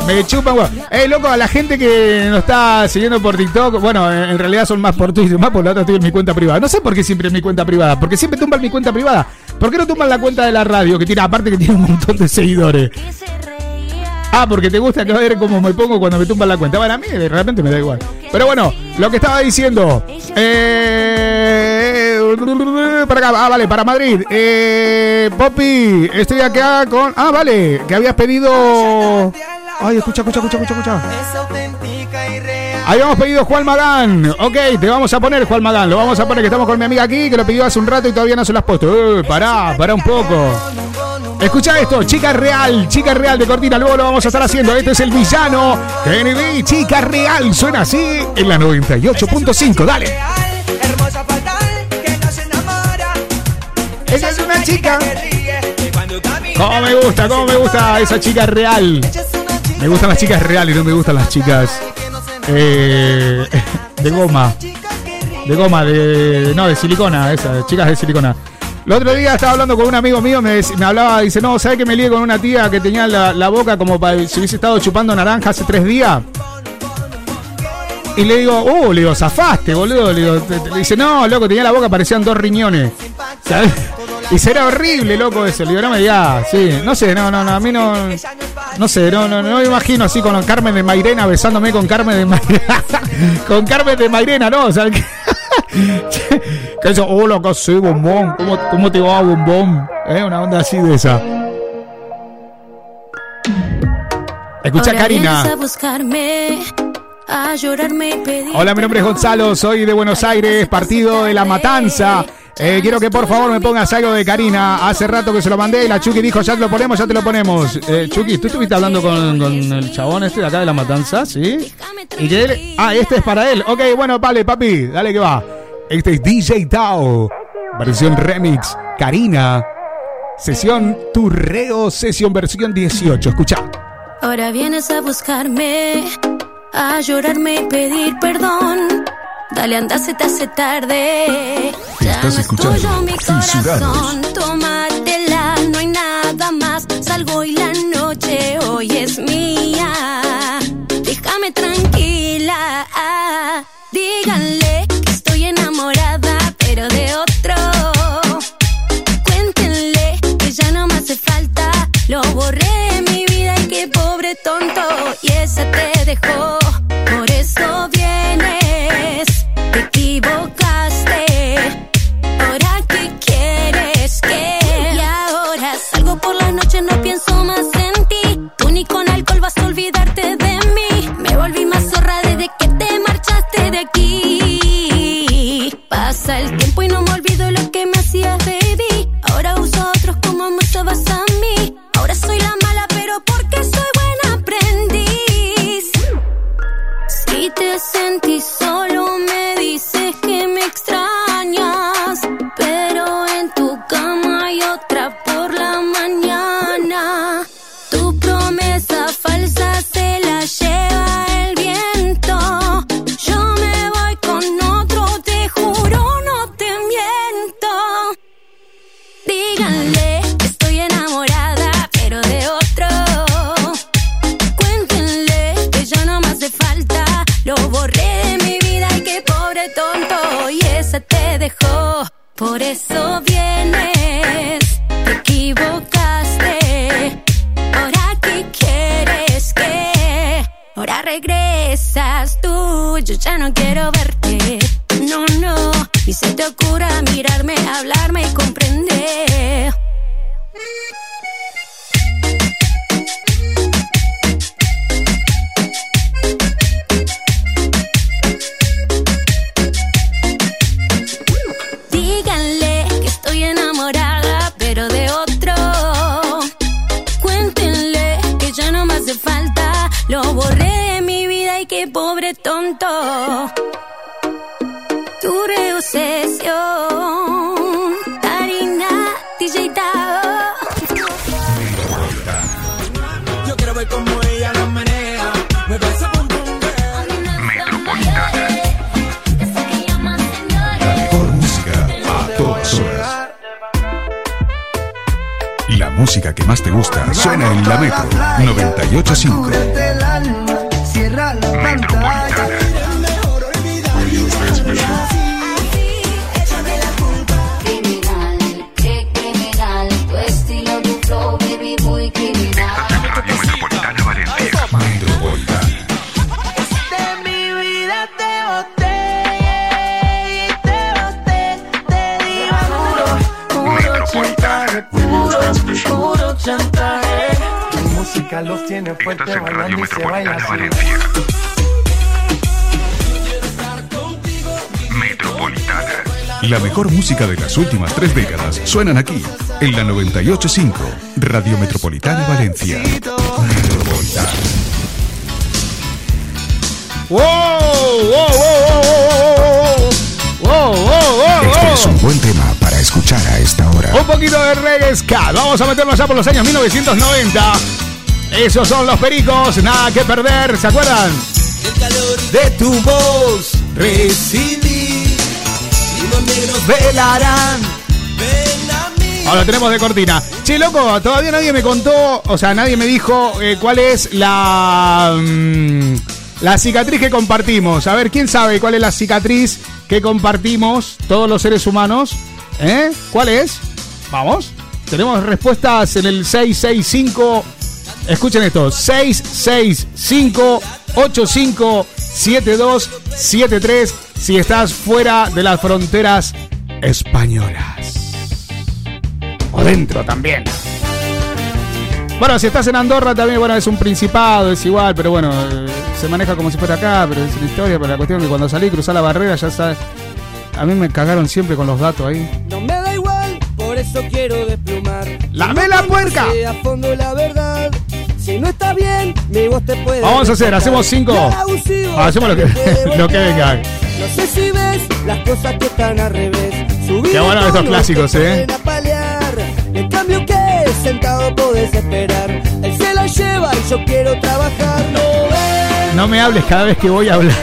Speaker 1: Me chupan, weón. Eh, loco, a la gente que nos está siguiendo por TikTok, bueno, en en realidad son más por Twitter, más por la otra estoy en mi cuenta privada. No sé por qué siempre en mi cuenta privada, porque siempre tumban mi cuenta privada. ¿Por qué no tumban la cuenta de la radio, que tiene, aparte que tiene un montón de seguidores? Ah, porque te gusta que ver cómo me pongo cuando me tumban la cuenta. Bueno, a mí de repente me da igual. Pero bueno, lo que estaba diciendo. Eh, para acá, ah, vale, para Madrid. Eh, Poppy, estoy acá con. Ah, vale, que habías pedido. Ay, escucha, escucha, escucha, escucha, escucha. Habíamos pedido Juan Magán. Ok, te vamos a poner Juan Magán. Lo vamos a poner que estamos con mi amiga aquí, que lo pidió hace un rato y todavía no se lo has puesto. Eh, pará, pará un poco. Escucha esto, chica real, chica real de Cortina, luego lo vamos a estar haciendo. Este es el villano. NB, chica real, suena así en la 98.5. Dale.
Speaker 8: Hermosa fatal, que no se enamora.
Speaker 1: Ella es una chica. ¿Cómo me gusta? ¿Cómo me gusta esa chica real? Me gustan las chicas reales, no me gustan las chicas eh, de goma. De goma, de. No, de silicona, esas, chicas de silicona. El otro día estaba hablando con un amigo mío, me, me hablaba, dice, no, ¿sabes que me lié con una tía que tenía la, boca como para si hubiese estado chupando naranja hace tres días? Y le digo, uh, le digo, zafaste, boludo. Le digo, te- dice, no, loco, tenía la boca, parecían dos riñones. Y será horrible, loco, eso. No me digas, sí. No sé, no, no, no, a mí no. No sé, no, no, no me imagino así con Carmen de Mairena besándome con Carmen de Mairena. con Carmen de Mairena, ¿no? O sea, que. que eso, hola, ¿qué haces, bombón? ¿Cómo, ¿Cómo te va, bombón? ¿Eh? Una onda así de esa. Escucha, Karina.
Speaker 15: a llorarme y
Speaker 1: Hola, mi nombre es Gonzalo, soy de Buenos Aires, partido de La Matanza. Eh, quiero que por favor me pongas algo de Karina. Hace rato que se lo mandé y la Chucky dijo, ya te lo ponemos, ya te lo ponemos. Eh, Chucky, ¿tú estuviste hablando con, con el chabón este de acá de La Matanza? ¿Sí? ¿Y que él? Ah, este es para él. Ok, bueno, vale, papi, dale que va. Este es DJ Tao, versión remix. Karina, sesión Turreo, sesión versión 18. Escucha.
Speaker 15: Ahora vienes a buscarme, a llorarme y pedir perdón. Dale, anda, se te hace tarde. Ya
Speaker 5: Estás
Speaker 15: no es tuyo mi corazón. Tómatela, no hay nada más. Salgo y la noche hoy es mía. Déjame tranquila. Díganle que estoy enamorada, pero de otro. Cuéntenle que ya no me hace falta. Lo borré de mi vida y qué pobre tonto. Y ese te dejó, te equivocaste. Ahora que quieres que. Y ahora salgo por la noche, no pienso más en ti. Tú ni con alcohol vas a olvidarte de mí. Me volví más zorra desde que te marchaste de aquí. Pasa el tiempo y no. Por eso vienes. Te equivocaste. Ahora qué quieres que. Ahora regresas tú. Yo ya no quiero verte. No, no. Ni se te ocurra mirarme, hablarme y comprender. Qué pobre tonto. Tu reobsesión. Tarina, DJ Tao.
Speaker 12: Yo quiero ver cómo ella la menea. Me pasa pum pum
Speaker 5: La mejor música a todas horas. La música que más te gusta suena en la Metro 985.
Speaker 8: La pantalla.
Speaker 3: Criminal, qué criminal. Tu estilo, tu flow, baby, muy criminal.
Speaker 5: Metropolitana Valencia. Metropolitana.
Speaker 8: De mi vida te boté, y te boté, te di duro, puro puro, puro música los tiene fuerte bailando y se baila así.
Speaker 5: Metropolitana. La mejor música de las últimas tres décadas suenan aquí, en la 985, Radio Metropolitana Valencia. Metropolitana.
Speaker 1: ¡Wow! ¡Wow, wow, wow, wow,
Speaker 5: Este es un buen tema para escuchar a esta hora.
Speaker 1: Un poquito de reggae ska. Vamos a meternos ya por los años 1990. Esos son los pericos, nada que perder, ¿se acuerdan?
Speaker 12: De tu voz recibí y los negros
Speaker 1: velarán.
Speaker 12: ven a mí.
Speaker 1: Ahora tenemos de cortina. Che, loco, todavía nadie me contó, o sea, nadie me dijo eh, cuál es la. mm, la cicatriz que compartimos. A ver, ¿quién sabe cuál es la cicatriz que compartimos todos los seres humanos? ¿Eh? ¿Cuál es? Vamos. Tenemos respuestas en el 665. Escuchen esto: 665 85 7273 si estás fuera de las fronteras españolas. O dentro también. Bueno, si estás en Andorra también, bueno, es un principado, es igual, pero bueno, eh, se maneja como si fuera acá, pero es una historia, pero la cuestión es que cuando salí, cruzar la barrera, ya sabes. A mí me cagaron siempre con los datos ahí.
Speaker 8: No me da igual, por eso quiero desplumar.
Speaker 1: ¡Lame la puerca!
Speaker 8: Sé A fondo la verdad. Si no está bien, mi voz te puede.
Speaker 1: Vamos a hacer, hacemos cinco. Hacemos lo que, lo que venga.
Speaker 8: No sé si ves las cosas que están al revés. Subir
Speaker 1: Qué bueno estos clásicos, eh.
Speaker 8: ponen a palear. En cambio que sentado podés esperar. Él se la lleva y yo quiero trabajar. No ves.
Speaker 1: No me hables cada vez que voy a hablar.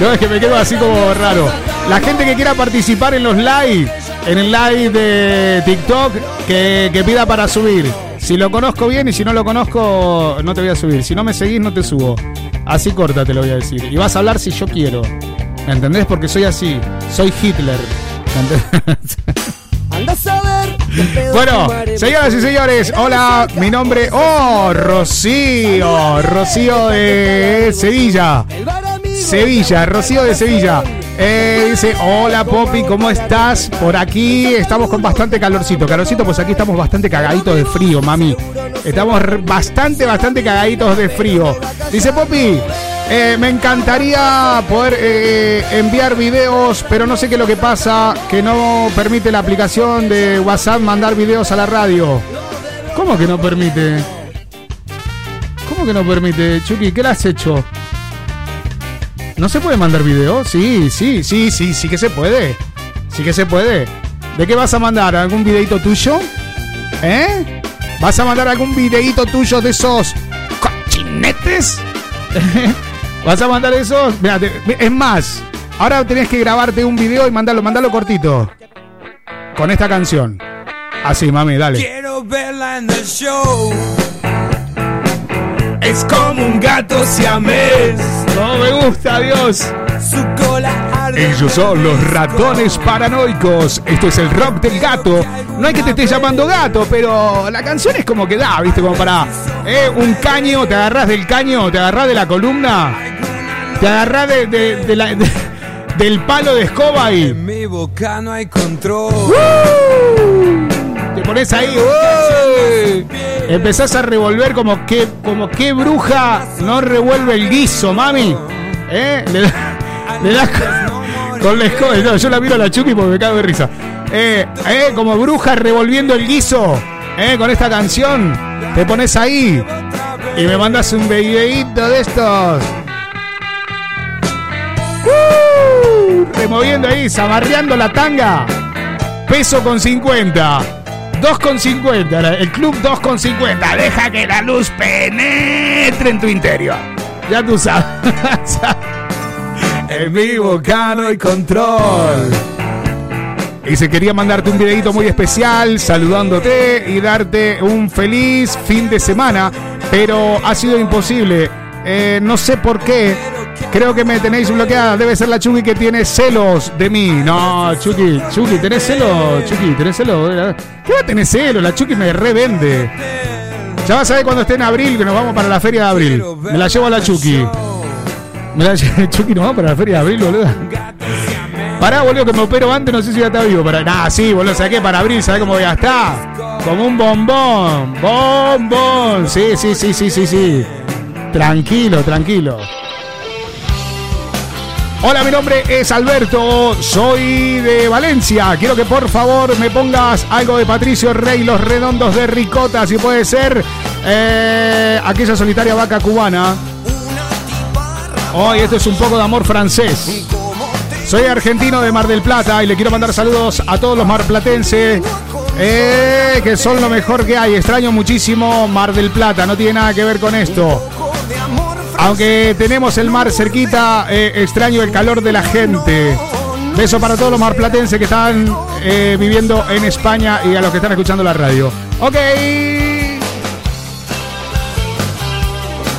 Speaker 1: No, es que me quedo así como raro. La gente que quiera participar en los live, en el live de TikTok, que, que pida para subir. Si lo conozco bien y si no lo conozco, no te voy a subir. Si no me seguís, no te subo. Así corta te lo voy a decir. Y vas a hablar si yo quiero. ¿Me entendés? Porque soy así. Soy Hitler. ¿Me entendés?
Speaker 8: Anda a saber.
Speaker 1: Bueno, señoras y señores, hola, mi nombre, oh, Rocío, Rocío de Sevilla, Sevilla, Rocío de Sevilla. Eh, dice, hola Poppy, ¿cómo estás? Por aquí estamos con bastante calorcito. Calorcito, pues aquí estamos bastante cagaditos de frío, mami. Estamos bastante, bastante cagaditos de frío. Dice Poppy, eh, me encantaría poder eh, enviar videos, pero no sé qué es lo que pasa, que no permite la aplicación de WhatsApp mandar videos a la radio. ¿Cómo que no permite? ¿Cómo que no permite, Chucky? ¿Qué le has hecho? ¿No se puede mandar video? Sí, sí, sí, sí, sí que se puede. Sí que se puede. ¿De qué vas a mandar? ¿Algún videito tuyo? ¿Eh? ¿Vas a mandar algún videito tuyo de esos cochinetes? ¿Vas a mandar esos? Mira, es más, ahora tenés que grabarte un video y mandarlo, mandarlo cortito. Con esta canción. Así, mami, dale.
Speaker 16: Quiero verla en el show.
Speaker 1: Es como un gato siamés. No me gusta, Dios. Ellos son los ratones paranoicos. Esto es el rock del gato. No hay que te esté llamando gato, pero la canción es como que da, ¿viste? Como para eh, un caño, te agarrás del caño, te agarrás de la columna, te agarrás de, de- de la- de- del palo de escoba y
Speaker 16: En mi boca no hay control.
Speaker 1: te pones ahí, empezás a revolver como que, como que bruja no revuelve el guiso, mami. ¿Eh? Le, le das con, con la escoba. Yo la miro a la Chucky porque me cago de risa. Eh, eh, como bruja revolviendo el guiso. Eh, con esta canción. Te pones ahí. Y me mandas un videíto de estos. ¡Uh! Removiendo ahí, zamarreando la tanga. Peso con 50. 2 con 50. El club 2 con 50. Deja que la luz penetre en tu interior. Ya tú sabes. en mi boca no hay control. Y se quería mandarte un videito muy especial saludándote y darte un feliz fin de semana, pero ha sido imposible. Eh, no sé por qué. Creo que me tenéis bloqueada. Debe ser la Chucky que tiene celos de mí. No, Chucky, Chucky, ¿tenés celos? Chucky, ¿tenés celos? ¿Qué va a tener celos? La Chucky me revende. Ya vas a ver cuando esté en abril, que nos vamos para la feria de abril. Me la llevo a la Chucky. Me la llevo, Chucky, nos vamos para la feria de abril, boludo. Pará, boludo, que me opero antes, no sé si ya está vivo. Para... Nah, sí, boludo, ¿sabes qué? Para abril, ¿sabes cómo voy a estar? Como un bombón. Bombón. Sí, sí, sí, sí, sí, sí. Tranquilo, tranquilo. Hola, mi nombre es Alberto, soy de Valencia. Quiero que por favor me pongas algo de Patricio Rey, Los Redondos de Ricota, si puede ser eh, aquella solitaria vaca cubana. Hoy esto es un poco de amor francés. Soy argentino de Mar del Plata y le quiero mandar saludos a todos los marplatenses. eh, que son lo mejor que hay. Extraño muchísimo Mar del Plata, no tiene nada que ver con esto. Aunque tenemos el mar cerquita, eh, extraño el calor de la gente. Beso para todos los marplatenses que están eh, viviendo en España y a los que están escuchando la radio. Ok.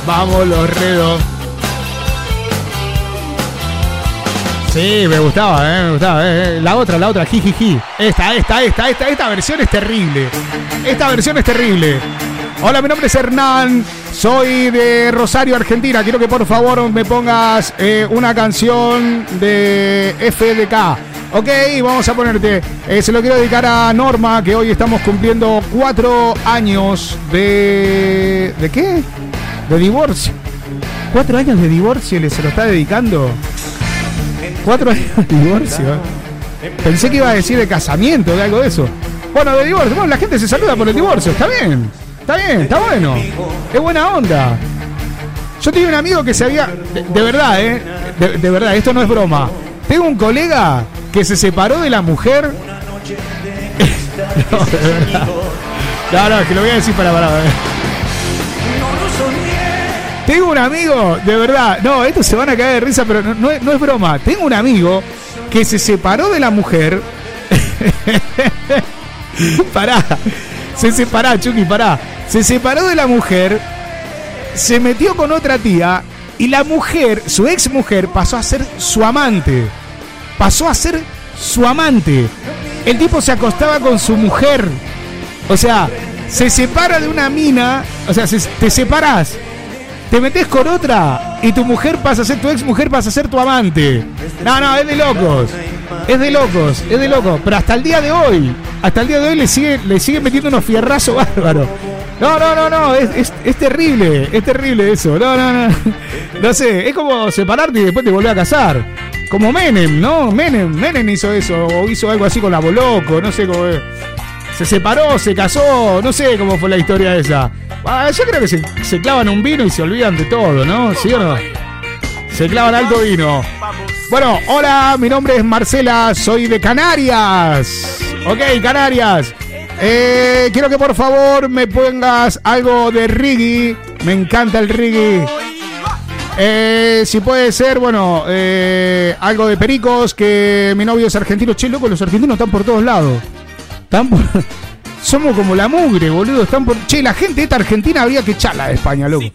Speaker 1: Vamos los redos. Sí, me gustaba, eh, me gustaba. eh. La otra, la otra, jijiji. Esta, esta, esta, esta, esta versión es terrible. Esta versión es terrible. Hola, mi nombre es Hernán. Soy de Rosario, Argentina. Quiero que por favor me pongas eh, una canción de FDK. Ok, vamos a ponerte. eh, se lo quiero dedicar a Norma, que hoy estamos cumpliendo cuatro años de. ¿De qué? De divorcio. ¿Cuatro años de divorcio le se lo está dedicando? Cuatro años de divorcio. Pensé que iba a decir de casamiento, de algo de eso. Bueno, de divorcio. Bueno, la gente se saluda por el divorcio. Está bien. Está bien, está bueno. Es buena onda. Yo tenía un amigo que se había. De, verdad, ¿eh? De, verdad, esto no es broma. Tengo un colega que se separó de la mujer. no, de verdad. No, no, que lo voy a decir para para. para. Tengo un amigo, de verdad, no, estos se van a caer de risa, pero no, no es broma. Tengo un amigo que se separó de la mujer. pará, se separó, Chucky, pará. Se separó de la mujer, se metió con otra tía y la mujer, su ex mujer, pasó a ser su amante. Pasó a ser su amante. El tipo se acostaba con su mujer. O sea, se separa de una mina, o sea, se- te separás te metes con otra y tu mujer pasa a ser tu ex mujer, pasa a ser tu amante. No, no, es de locos. Es de locos, es de locos. Pero hasta el día de hoy, hasta el día de hoy le sigue, le sigue metiendo unos fierrazos bárbaros. No, no, no, no, es, es- es terrible, es terrible eso. No, no, no. No sé, es como separarte y después te volver a casar. Como Menem, ¿no? Menem, Menem hizo eso, o hizo algo así con la Boloco, no sé cómo es. Se separó, se casó, no sé cómo fue la historia esa. Ah, yo creo que se, se clavan un vino y se olvidan de todo, ¿no? ¿Sí o no? Se clavan alto vino. Bueno, hola, mi nombre es Marcela, soy de Canarias. Ok, Canarias. Eh, quiero que por favor me pongas algo de reggae. Me encanta el reggae. Eh, si puede ser, bueno, eh, algo de pericos, que mi novio es argentino. Che, loco, los argentinos están por todos lados. Están por- Somos como la mugre, boludo. Están por... Che, la gente esta argentina habría que echarla de España, loco.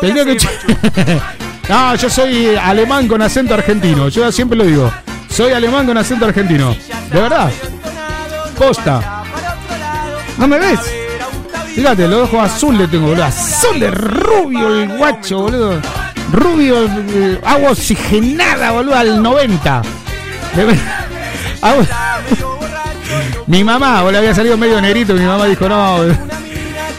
Speaker 1: Tendría que No, yo soy alemán con acento argentino. Yo siempre lo digo. Soy alemán con acento argentino. De verdad. Posta. ¿No me ves? Fíjate, los ojos azules tengo, boludo. Azul de rubio el guacho, boludo. Rubio, eh, agua oxigenada, boludo, al 90. De ver- agua- Mi mamá, boludo, había salido medio negrito. Mi mamá dijo, no,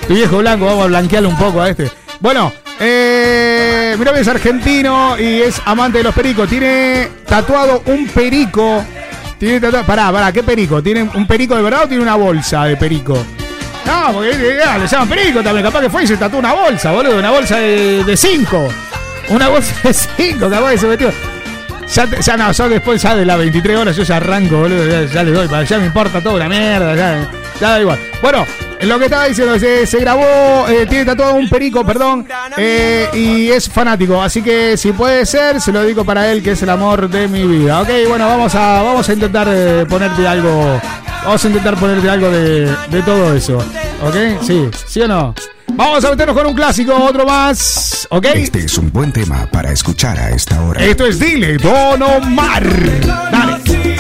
Speaker 1: tu viejo blanco, vamos a blanquearle un poco a este. Bueno, eh, mi novio es argentino y es amante de los pericos. Tiene tatuado un perico. Tiene tatuado. Pará, pará, ¿qué perico? ¿Tiene un perico de verdad o tiene una bolsa de perico? No, porque ah, le llaman perico también. Capaz que fue y se tatuó una bolsa, boludo. Una bolsa de, cinco. Una bolsa de cinco, capaz que se metió. Ya, ya no, yo después ya de las 23 horas yo ya arranco, boludo, ya, ya le doy, ya me importa toda la mierda, ya, ya da igual. Bueno, lo que estaba diciendo, se, se grabó, eh, tiene tatuado un perico, perdón, eh, y es fanático, así que si puede ser, se lo digo para él, que es el amor de mi vida. Ok, bueno, vamos a, vamos a intentar eh, ponerte algo, vamos a intentar ponerte algo de, de todo eso, ok, sí, sí o no. Vamos a meternos con un clásico, otro más, ok.
Speaker 17: Este es un buen tema para escuchar a esta hora.
Speaker 1: Esto es Dile, Don Omar. Dale.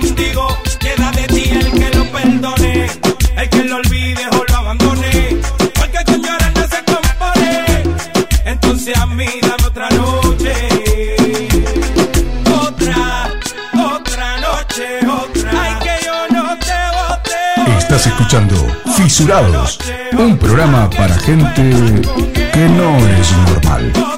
Speaker 5: Digo, queda de ti el que lo perdone. El que lo olvide o lo abandone. Porque coño ahora no se compone. Entonces a mí dame otra noche. Otra, otra noche, otra. Ay, que yo no te bote.
Speaker 17: Estás escuchando Fisurados, un programa para gente que no es normal.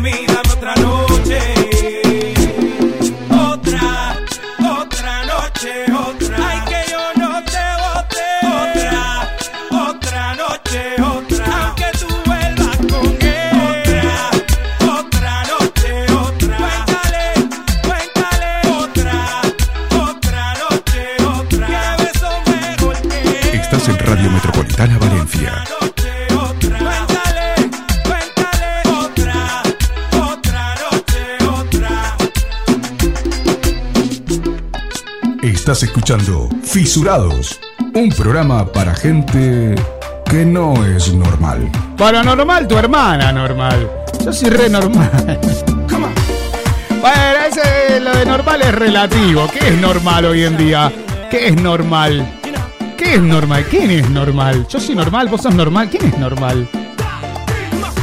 Speaker 5: Mí dame otra noche. Estás escuchando Fisurados, un programa para gente que no es normal.
Speaker 1: Bueno, normal, tu hermana normal. Yo soy re normal. Bueno, ese, lo de normal es relativo. ¿Qué es normal hoy en día? ¿Qué es normal? ¿Qué es normal? ¿Quién es normal? Yo soy normal, vos sos normal. ¿Quién es normal?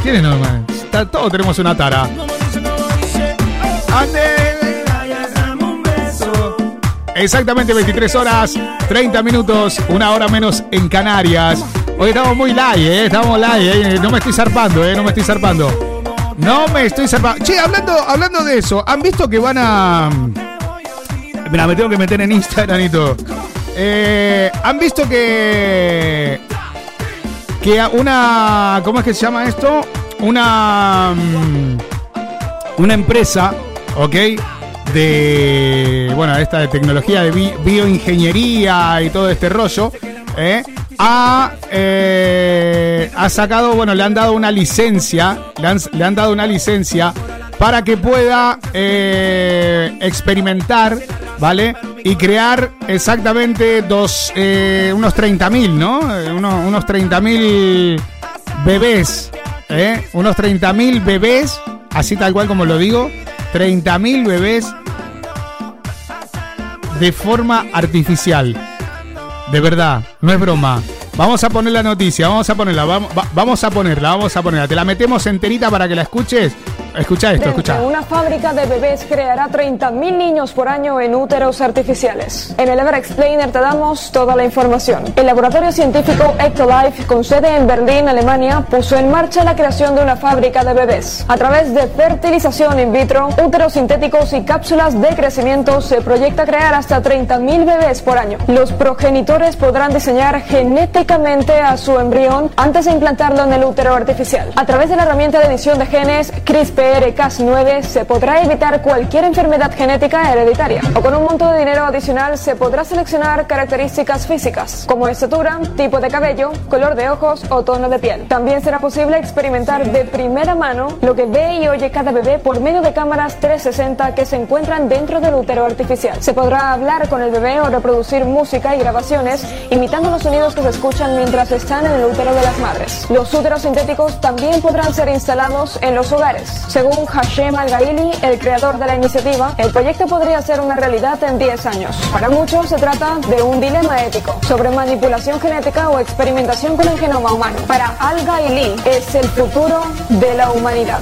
Speaker 1: ¿Quién es normal? Está- todos tenemos una tara. Exactamente 23 horas, 30 minutos, una hora menos en Canarias. Hoy estamos muy live, ¿eh? Estamos live, ¿eh? No me estoy zarpando, ¿eh? No me estoy zarpando. No me estoy zarpando. Che, hablando, hablando de eso, ¿han visto que van a... Mira, me tengo que meter en Instagram y todo. Eh, ¿Han visto que... Que una... ¿Cómo es que se llama esto? Una... mm, Una empresa, ¿ok? De bueno esta de tecnología de bi- bioingeniería y todo este rollo ¿eh? ha, eh, ha sacado bueno le han dado una licencia le han, le han dado una licencia para que pueda eh, experimentar vale y crear exactamente dos eh, unos 30.000 no Eh, unos, unos 30.000 bebés ¿eh? unos 30.000 bebés así tal cual como lo digo 30.000 bebés de forma artificial. De verdad, no es broma. Vamos a poner la noticia, vamos a ponerla, vamos, va- vamos a ponerla, vamos a ponerla. Te la metemos enterita para que la escuches. Escucha esto, escucha.
Speaker 18: Una fábrica de bebés creará 30.000 niños por año en úteros artificiales. En el Ever Explainer te damos toda la información. El laboratorio científico Ectolife, con sede en Berlín, Alemania, puso en marcha la creación de una fábrica de bebés. A través de fertilización in vitro, úteros sintéticos y cápsulas de crecimiento, se proyecta crear hasta 30.000 bebés por año. Los progenitores podrán diseñar genéticamente a su embrión antes de implantarlo en el útero artificial. A través de la herramienta de edición de genes CRISPR-Cas9 se podrá evitar cualquier enfermedad genética hereditaria. O con un monto de dinero adicional se podrá seleccionar características físicas, como estatura, tipo de cabello, color de ojos o tono de piel. También será posible experimentar de primera mano lo que ve y oye cada bebé por medio de cámaras 360 que se encuentran dentro del útero artificial. Se podrá hablar con el bebé o reproducir música y grabaciones imitando los sonidos que se escuchan mientras están en el útero de las madres. Los úteros sintéticos también podrán ser instalados en los hogares. Según Hashem Al-Gaili, el creador de la iniciativa, el proyecto podría ser una realidad en 10 años. Para muchos se trata de un dilema ético sobre manipulación genética o experimentación con el genoma humano. Para Al-Gaili es el futuro de la humanidad.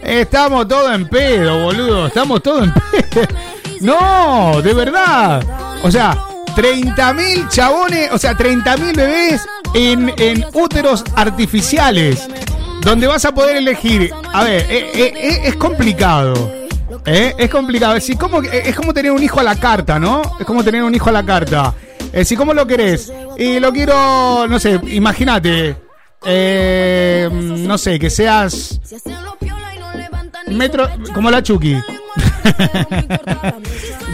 Speaker 1: Estamos todos en pedo, boludo. Estamos todos en pedo. No, de verdad. O sea, 30.000 chabones, o sea, 30.000 bebés en, en úteros artificiales. Donde vas a poder elegir. A ver, eh, eh, eh, es complicado. ¿eh? Es complicado. Es, decir, como, que- es como tener un hijo a la carta, ¿no? Es como tener un hijo a la carta. Es decir, ¿cómo lo querés? Y lo quiero, no sé, imagínate. eh, no sé, que seas metro como la Chucky.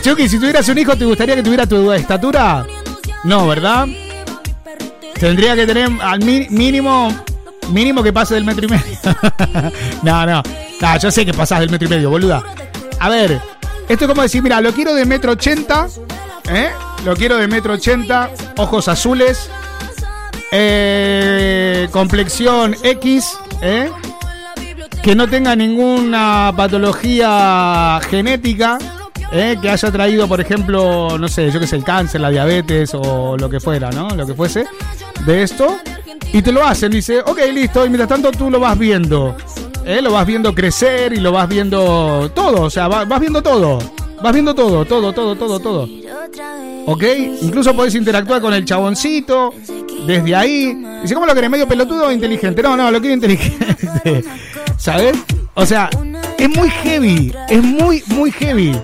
Speaker 1: Chucky, si tuvieras un hijo, ¿te gustaría que tuviera tu estatura? No, ¿verdad? Tendría que tener al mínimo mínimo que pase del metro y medio. no, no. No, yo sé que pasás del metro y medio, boluda. A ver, esto es como decir, mira, lo quiero de metro ochenta, ¿eh? Lo quiero de metro ochenta, ojos azules, eh, complexión X, ¿eh? que no tenga ninguna patología genética, ¿eh? que haya traído, por ejemplo, no sé, yo que sé, el cáncer, la diabetes o lo que fuera, ¿no? Lo que fuese de esto. Y te lo hacen, dice, ok, listo, y mientras tanto tú lo vas viendo. ¿eh? Lo vas viendo crecer y lo vas viendo todo, o sea, va- vas viendo todo. Vas viendo todo, todo, todo, todo, todo. ¿Ok? Incluso podés interactuar con el chaboncito desde ahí. Dice, ¿cómo lo querés? ¿Medio pelotudo o inteligente? No, no, lo quiero inteligente. ¿Sabes? O sea, es muy heavy. Es muy, muy heavy.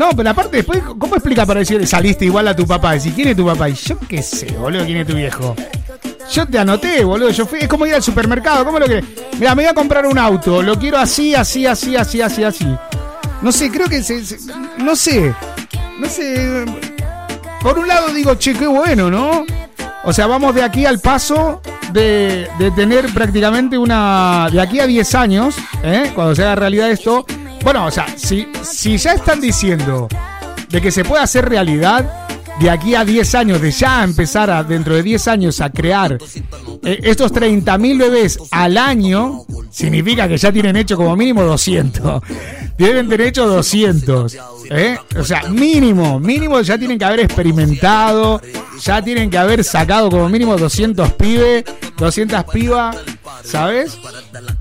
Speaker 1: No, pero aparte después, ¿cómo explica para decir saliste igual a tu papá? Decir, ¿quién es tu papá? Y yo qué sé, boludo, ¿quién es tu viejo? Yo te anoté, boludo. Yo fui, es como ir al supermercado. ¿Cómo lo querés? Mira, me voy a comprar un auto. Lo quiero así, así, así, así, así, así. No sé, creo que se, no sé. No sé. Por un lado digo, che, qué bueno, ¿no? O sea, vamos de aquí al paso de, de tener prácticamente una. De aquí a 10 años, ¿eh? cuando se haga realidad esto. Bueno, o sea, si, si ya están diciendo de que se puede hacer realidad, de aquí a 10 años, de ya empezar a, dentro de 10 años a crear eh, estos 30.000 bebés al año, significa que ya tienen hecho como mínimo 200. Deben tener hecho 200. ¿eh? O sea, mínimo, mínimo ya tienen que haber experimentado, ya tienen que haber sacado como mínimo 200 pibes, 200 pibas, ¿sabes?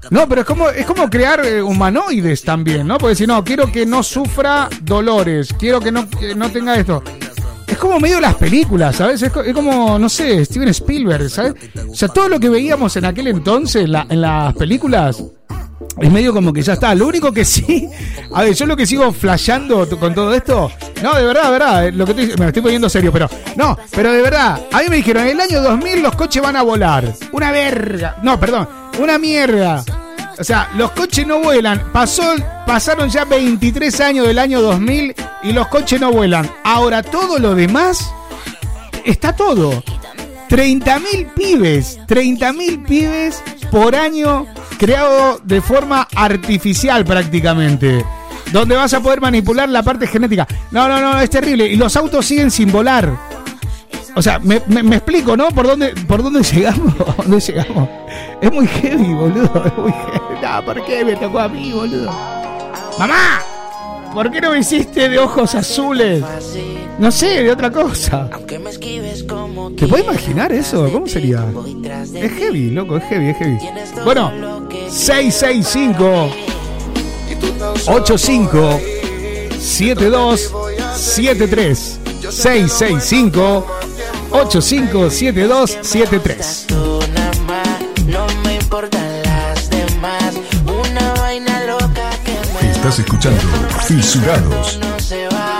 Speaker 1: No, pero es como, es como crear eh, humanoides también, ¿no? Porque si no, quiero que no sufra dolores, quiero que no, que no tenga esto. Es como medio las películas, ¿sabes? Es, co- es como, no sé, Steven Spielberg, ¿sabes? O sea, todo lo que veíamos en aquel entonces en, la- en las películas es medio como que ya está. Lo único que sí, a ver, yo lo que sigo flasheando con todo esto, no, de verdad, de verdad, eh, lo que me estoy poniendo serio, pero no, pero de verdad, a mí me dijeron, en el año 2000 los coches van a volar. Una verga. No, perdón, una mierda. O sea, los coches no vuelan. Pasó, pasaron ya 23 años del año 2000 y los coches no vuelan. Ahora todo lo demás está todo. 30.000 pibes, 30.000 pibes por año creado de forma artificial prácticamente. Donde vas a poder manipular la parte genética. No, no, no, es terrible. Y los autos siguen sin volar. O sea, me, me- me explico, ¿no? ¿Por dónde, por dónde llegamos? ¿Dónde llegamos? Es muy heavy, boludo. Es muy heavy. No, ¿por qué me tocó a mí, boludo? ¡Mamá! ¿Por qué no me hiciste de ojos azules? No sé, de otra cosa. ¿Te puedes imaginar eso? ¿Cómo sería? Es heavy, loco, es heavy, es heavy. Bueno, 665 85 72 73 665 85 72 73
Speaker 9: No me importan las demás. Una vaina loca que me
Speaker 5: Estás escuchando Fisurados.
Speaker 9: no se va.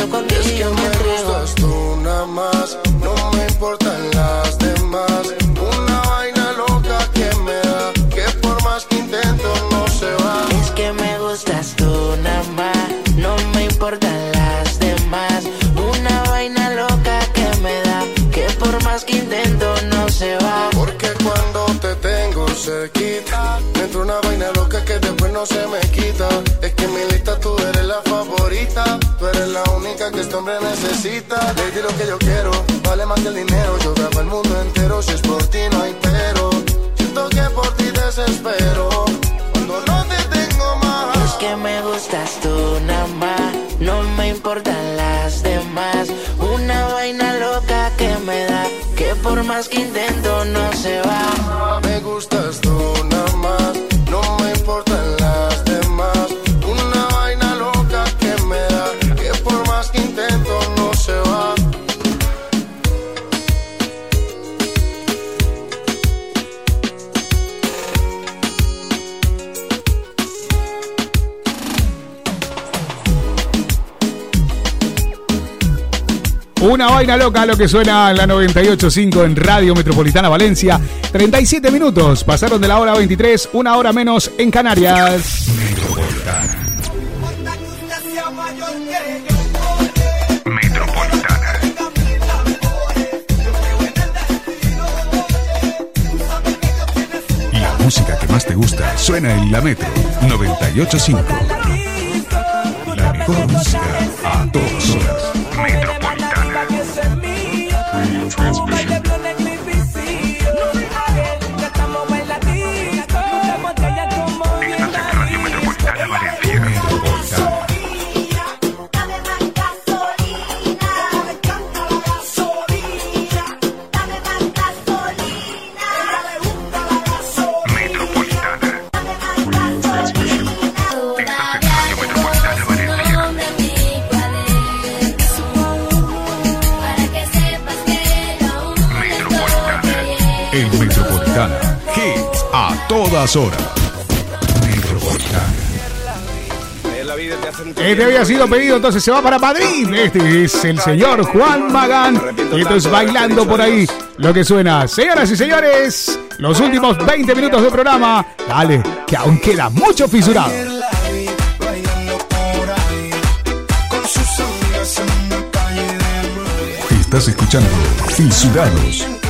Speaker 10: este hombre necesita. Baby, lo que yo quiero vale más que el dinero. Yo grabo el mundo entero, si es por ti no hay pero. Siento que por ti desespero, cuando no te tengo más.
Speaker 9: Es que me gustas tú nada más, no me importan las demás. Una vaina loca que me da, que por más que intento no se va.
Speaker 10: Me gustas Una vaina loca
Speaker 1: lo que suena en la 98.5 en Radio Metropolitana Valencia. 37 minutos, pasaron de la hora 23, una hora menos en Canarias.
Speaker 5: La música que más te gusta suena en la Metro 985. La mejor música todas horas.
Speaker 1: Este había sido pedido, entonces se va para Madrid. Este es el señor Juan Magán. Y esto es bailando por ahí. Lo que suena, señoras y señores, los últimos 20 minutos de programa. Dale, que aún queda mucho fisurado.
Speaker 19: Estás escuchando Fisurados.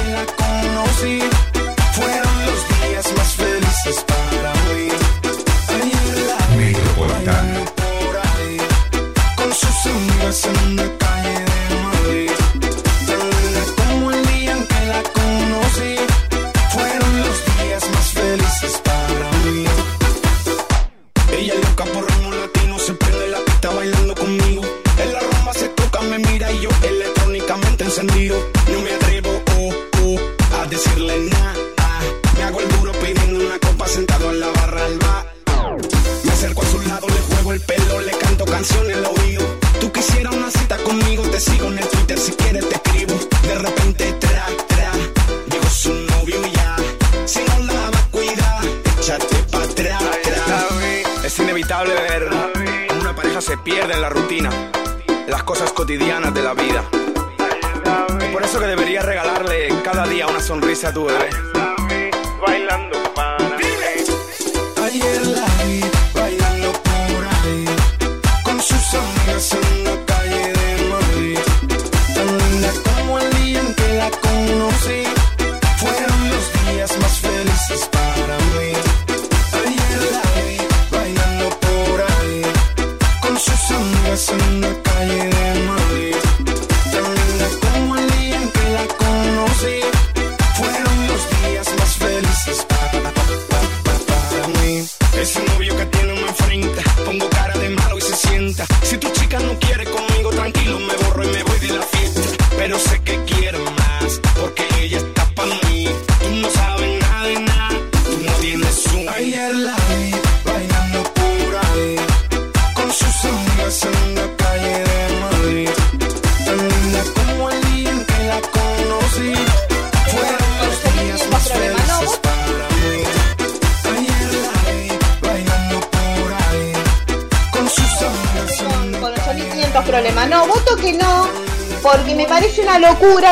Speaker 13: Una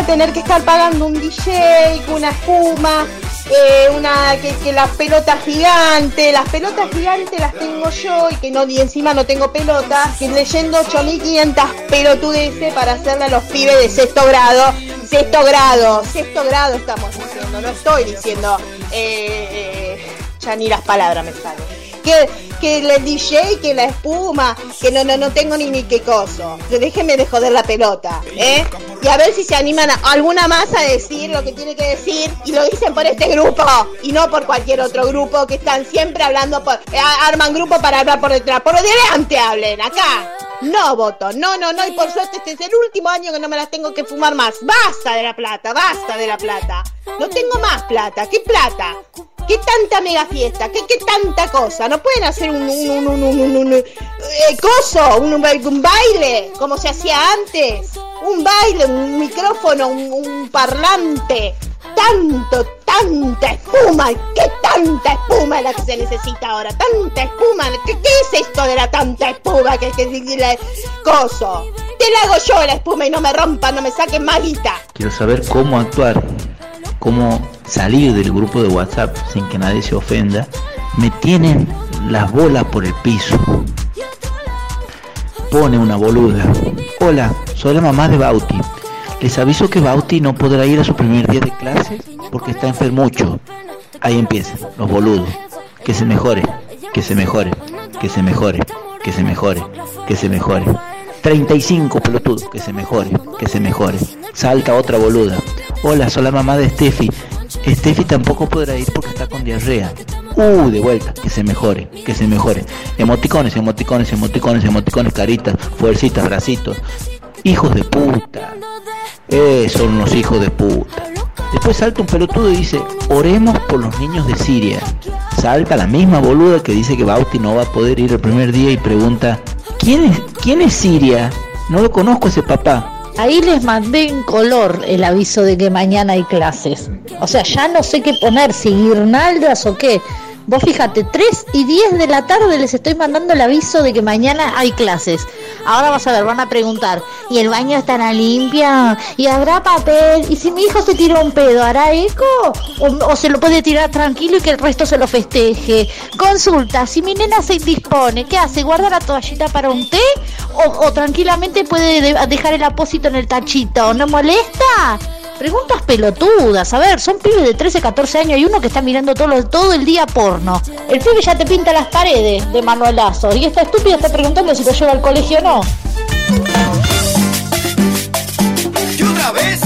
Speaker 13: tener que estar pagando un DJ, una espuma, eh, una que, que las pelotas gigantes, las pelotas gigantes las tengo yo y que no y encima no tengo pelotas, que leyendo 8.500 pelotudeces para hacerle a los pibes de sexto grado, sexto grado, sexto grado estamos diciendo, no estoy diciendo, eh, eh, ya ni las palabras me salen que, que el DJ, que la espuma, que no, no, no tengo ni ni qué coso. Que Déjenme de joder la pelota, ¿eh? Y a ver si se animan a, alguna más a decir lo que tiene que decir y lo dicen por este grupo y no por cualquier otro grupo que están siempre hablando por, eh, arman grupo para hablar por detrás. Por delante hablen, acá. No voto, no, no, no, y por suerte este es el último año que no me las tengo que fumar más. Basta de la plata, basta de la plata. No tengo más plata, ¿qué plata? ¿Qué tanta mega fiesta? ¿Qué, qué tanta cosa? ¿No pueden hacer un, un, un, un, eh, coso? Un, un ba- un baile? Como se hacía antes. Un baile, un micrófono, un, parlante. Tanto, tanta espuma. ¿Qué tanta espuma es la que se necesita ahora? Tanta espuma. ¿Qué, qué es esto de la tanta espuma? Que, que, que- coso. Te la hago yo la espuma y no me rompan, no me saquen malita.
Speaker 20: Quiero saber cómo actuar, cómo salir del grupo de WhatsApp sin que nadie se ofenda. Me tienen las bolas por el piso. Pone una boluda. Hola, soy la mamá de Bauti. Les aviso que Bauti no podrá ir a su primer día de clase porque está enfermucho. Ahí empiezan, los boludos. Que se mejore, que se mejore, que se mejore, que se mejore, que se mejore. 35 pelotudos, que se mejore, que se mejore. Salta otra boluda. Hola, soy la mamá de Steffi. Steffi tampoco podrá ir porque está con diarrea. Uh, de vuelta, que se mejore, que se mejore. Emoticones, emoticones, emoticones, emoticones, caritas, fuercitas, bracitos. Hijos de puta. Eh, son unos hijos de puta. Después salta un pelotudo y dice, oremos por los niños de Siria. Salta la misma boluda que dice que Bauti no va a poder ir el primer día y pregunta, ¿quién es, quién es Siria? No lo conozco ese papá.
Speaker 21: Ahí les mandé en color el aviso de que mañana hay clases. O sea, ya no sé qué poner, si guirnaldas o qué. Vos fíjate, 3 y 10 de la tarde les estoy mandando el aviso de que mañana hay clases. Ahora vas a ver, van a preguntar, ¿y el baño estará limpio? ¿Y habrá papel? ¿Y si mi hijo se tira un pedo, hará eco? ¿O, o se lo puede tirar tranquilo y que el resto se lo festeje? Consulta, si mi nena se indispone, ¿qué hace? ¿Guarda la toallita para un té? ¿O, o tranquilamente puede de- dejar el apósito en el tachito? ¿No molesta? Preguntas pelotudas, a ver, son pibes de 13, 14 años y uno que está mirando todo, todo el día porno. El pibe ya te pinta las paredes de manuelazo y esta estúpida está preguntando si lo lleva al colegio o no.
Speaker 6: Y otra vez.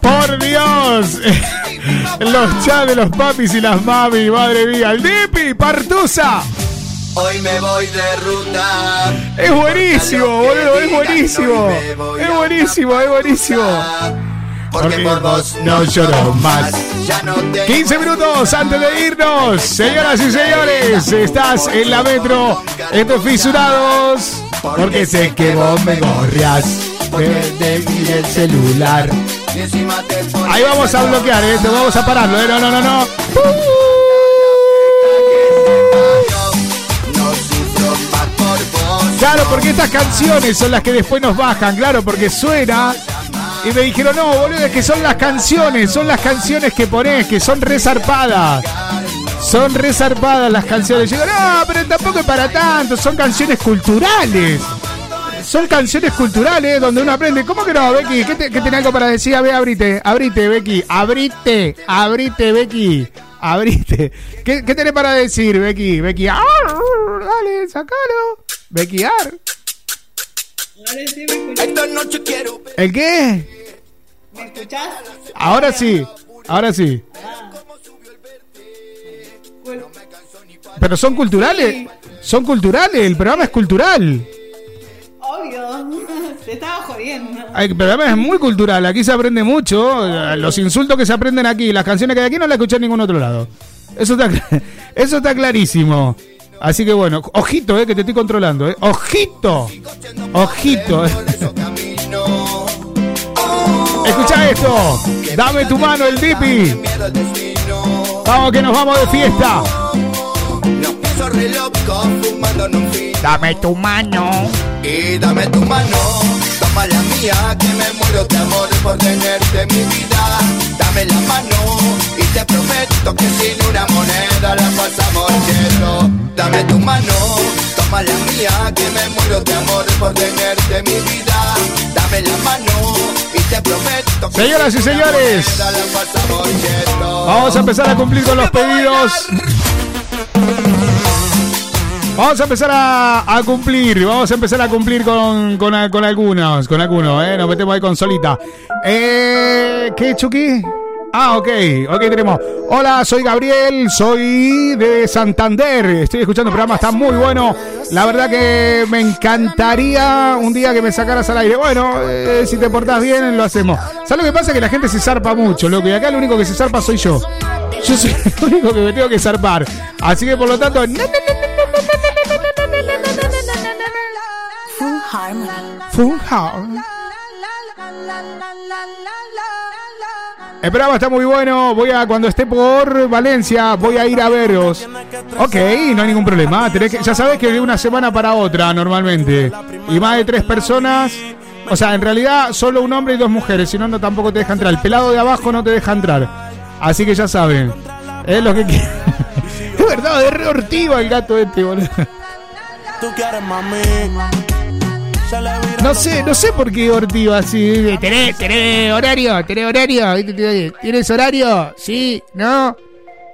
Speaker 1: ¡Por Dios! Los chats de los papis y las mami, madre mía. ¡El Dipi! ¡Partusa!
Speaker 6: Hoy me voy de ruta.
Speaker 1: Es buenísimo, boludo, es buenísimo. Es buenísimo, es buenísimo.
Speaker 6: Porque por vos
Speaker 1: no lloro más.
Speaker 6: Ya no tengo
Speaker 1: 15 minutos antes de irnos. Señoras y señores, estás en la metro. Estos fisurados. Porque sé que vos me gorrias. De el celular.
Speaker 6: te
Speaker 1: Ahí vamos a bloquear, ¿eh? Te vamos a pararlo, ¿eh? No, no, no, no. Claro, porque estas canciones son las que después nos bajan, claro, porque suena. Y me dijeron, no, boludo, es que son las canciones, son las canciones que pones, que son resarpadas. Son resarpadas las canciones. Yo digo, no, pero tampoco es para tanto, son canciones culturales. Son canciones culturales donde uno aprende. ¿Cómo que no, Becky? ¿Qué, te, tenés algo para decir? A ver, abrite, abrite, Becky. Abrite, abrite, Becky. Abrite. ¿Qué, qué tenés para decir, Becky? Becky, ¡ar! dale, sacalo. Becky, ar.
Speaker 6: Esta noche quiero
Speaker 1: ¿El qué?
Speaker 13: ¿Me escuchás?
Speaker 1: Ahora sí, ahora sí. Pero son culturales. Son culturales, el programa es cultural.
Speaker 13: Obvio, te estaba jodiendo.
Speaker 1: El programa es muy cultural, aquí se aprende mucho. Los insultos que se aprenden aquí, las canciones que hay aquí no las escuché en ningún otro lado. Eso está, eso está clarísimo. Así que bueno, ojito, eh, que te estoy controlando, eh. Ojito, ojito. eh. Escucha esto, dame tu mano, el Dipi. Vamos que nos vamos de fiesta. Dame tu mano.
Speaker 6: Y dame tu mano, toma la mía, que me muero de amor por tenerte en mi vida. Dame la mano te prometo que sin una moneda la pasamos lleno. Dame tu mano, toma la mía, que me muero de amor por tenerte en mi vida. Dame la mano y te prometo que
Speaker 1: Señoras y señores.
Speaker 6: moneda la pasamos lleno.
Speaker 1: Vamos a empezar a cumplir con los pedidos. Vamos a empezar a, a cumplir, vamos a empezar a cumplir con, con, con algunos, con algunos, ¿eh? Nos metemos ahí con solita. Eh, ¿Qué, Chucky? Ah, ok, ok, tenemos. Hola, soy Gabriel, soy de Santander. Estoy escuchando el programa, está muy bueno. La verdad que me encantaría un día que me sacaras al aire. Bueno, eh, si te portás bien, lo hacemos. ¿Sabes lo que pasa? Que la gente se zarpa mucho, loco. Y acá el único que se zarpa soy yo. Yo soy el único que me tengo que zarpar. Así que por lo tanto,
Speaker 8: Full Harmony.
Speaker 1: Full House. El programa está muy bueno. Voy a, cuando esté por Valencia, voy a ir a veros. Ok, no hay ningún problema. Ya sabes que de una semana para otra normalmente. Y más de tres personas. O sea, en realidad solo un hombre y dos mujeres. Si no, no tampoco te deja entrar. El pelado de abajo no te deja entrar. Así que ya saben. Es lo que. Es verdad, es re hortiva el gato este, boludo.
Speaker 6: Tú quieres mami.
Speaker 1: No sé, no sé por qué Ortiva así. ¿Tenés, tenés horario? ¿Tenés horario? ¿Tienes horario? ¿Sí? ¿No?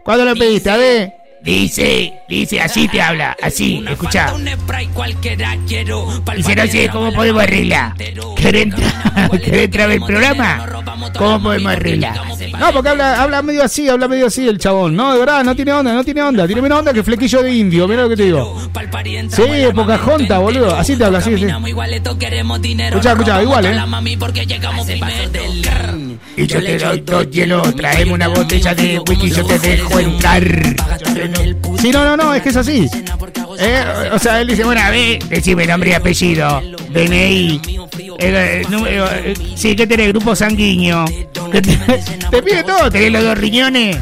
Speaker 1: ¿Cuándo lo pediste? A ver. Dice, dice, así te habla, así, escucha. Dice, no sé, ¿cómo podemos arreglar? ¿Querés entrar, ¿querés entrar al programa? ¿Cómo podemos arreglar? No, porque habla, habla medio así, habla medio así el chabón. No, de verdad, no tiene onda, no tiene onda. Tiene menos onda que flequillo de indio, mira lo que te digo. Sí, Pocahontas, boludo. Así te habla, así, sí. Escucha, escucha, igual, eh. Y yo te doy dos hielos, traeme una botella de whisky yo te dejo entrar. Sí, no, no, no, es que es así. Eh, o sea, él dice, bueno, a ver, decime nombre y apellido, DNI. Eh, eh, número, eh, sí, ¿qué tenés? Grupo sanguíneo. ¿Qué te, te pide todo, tenés los dos riñones.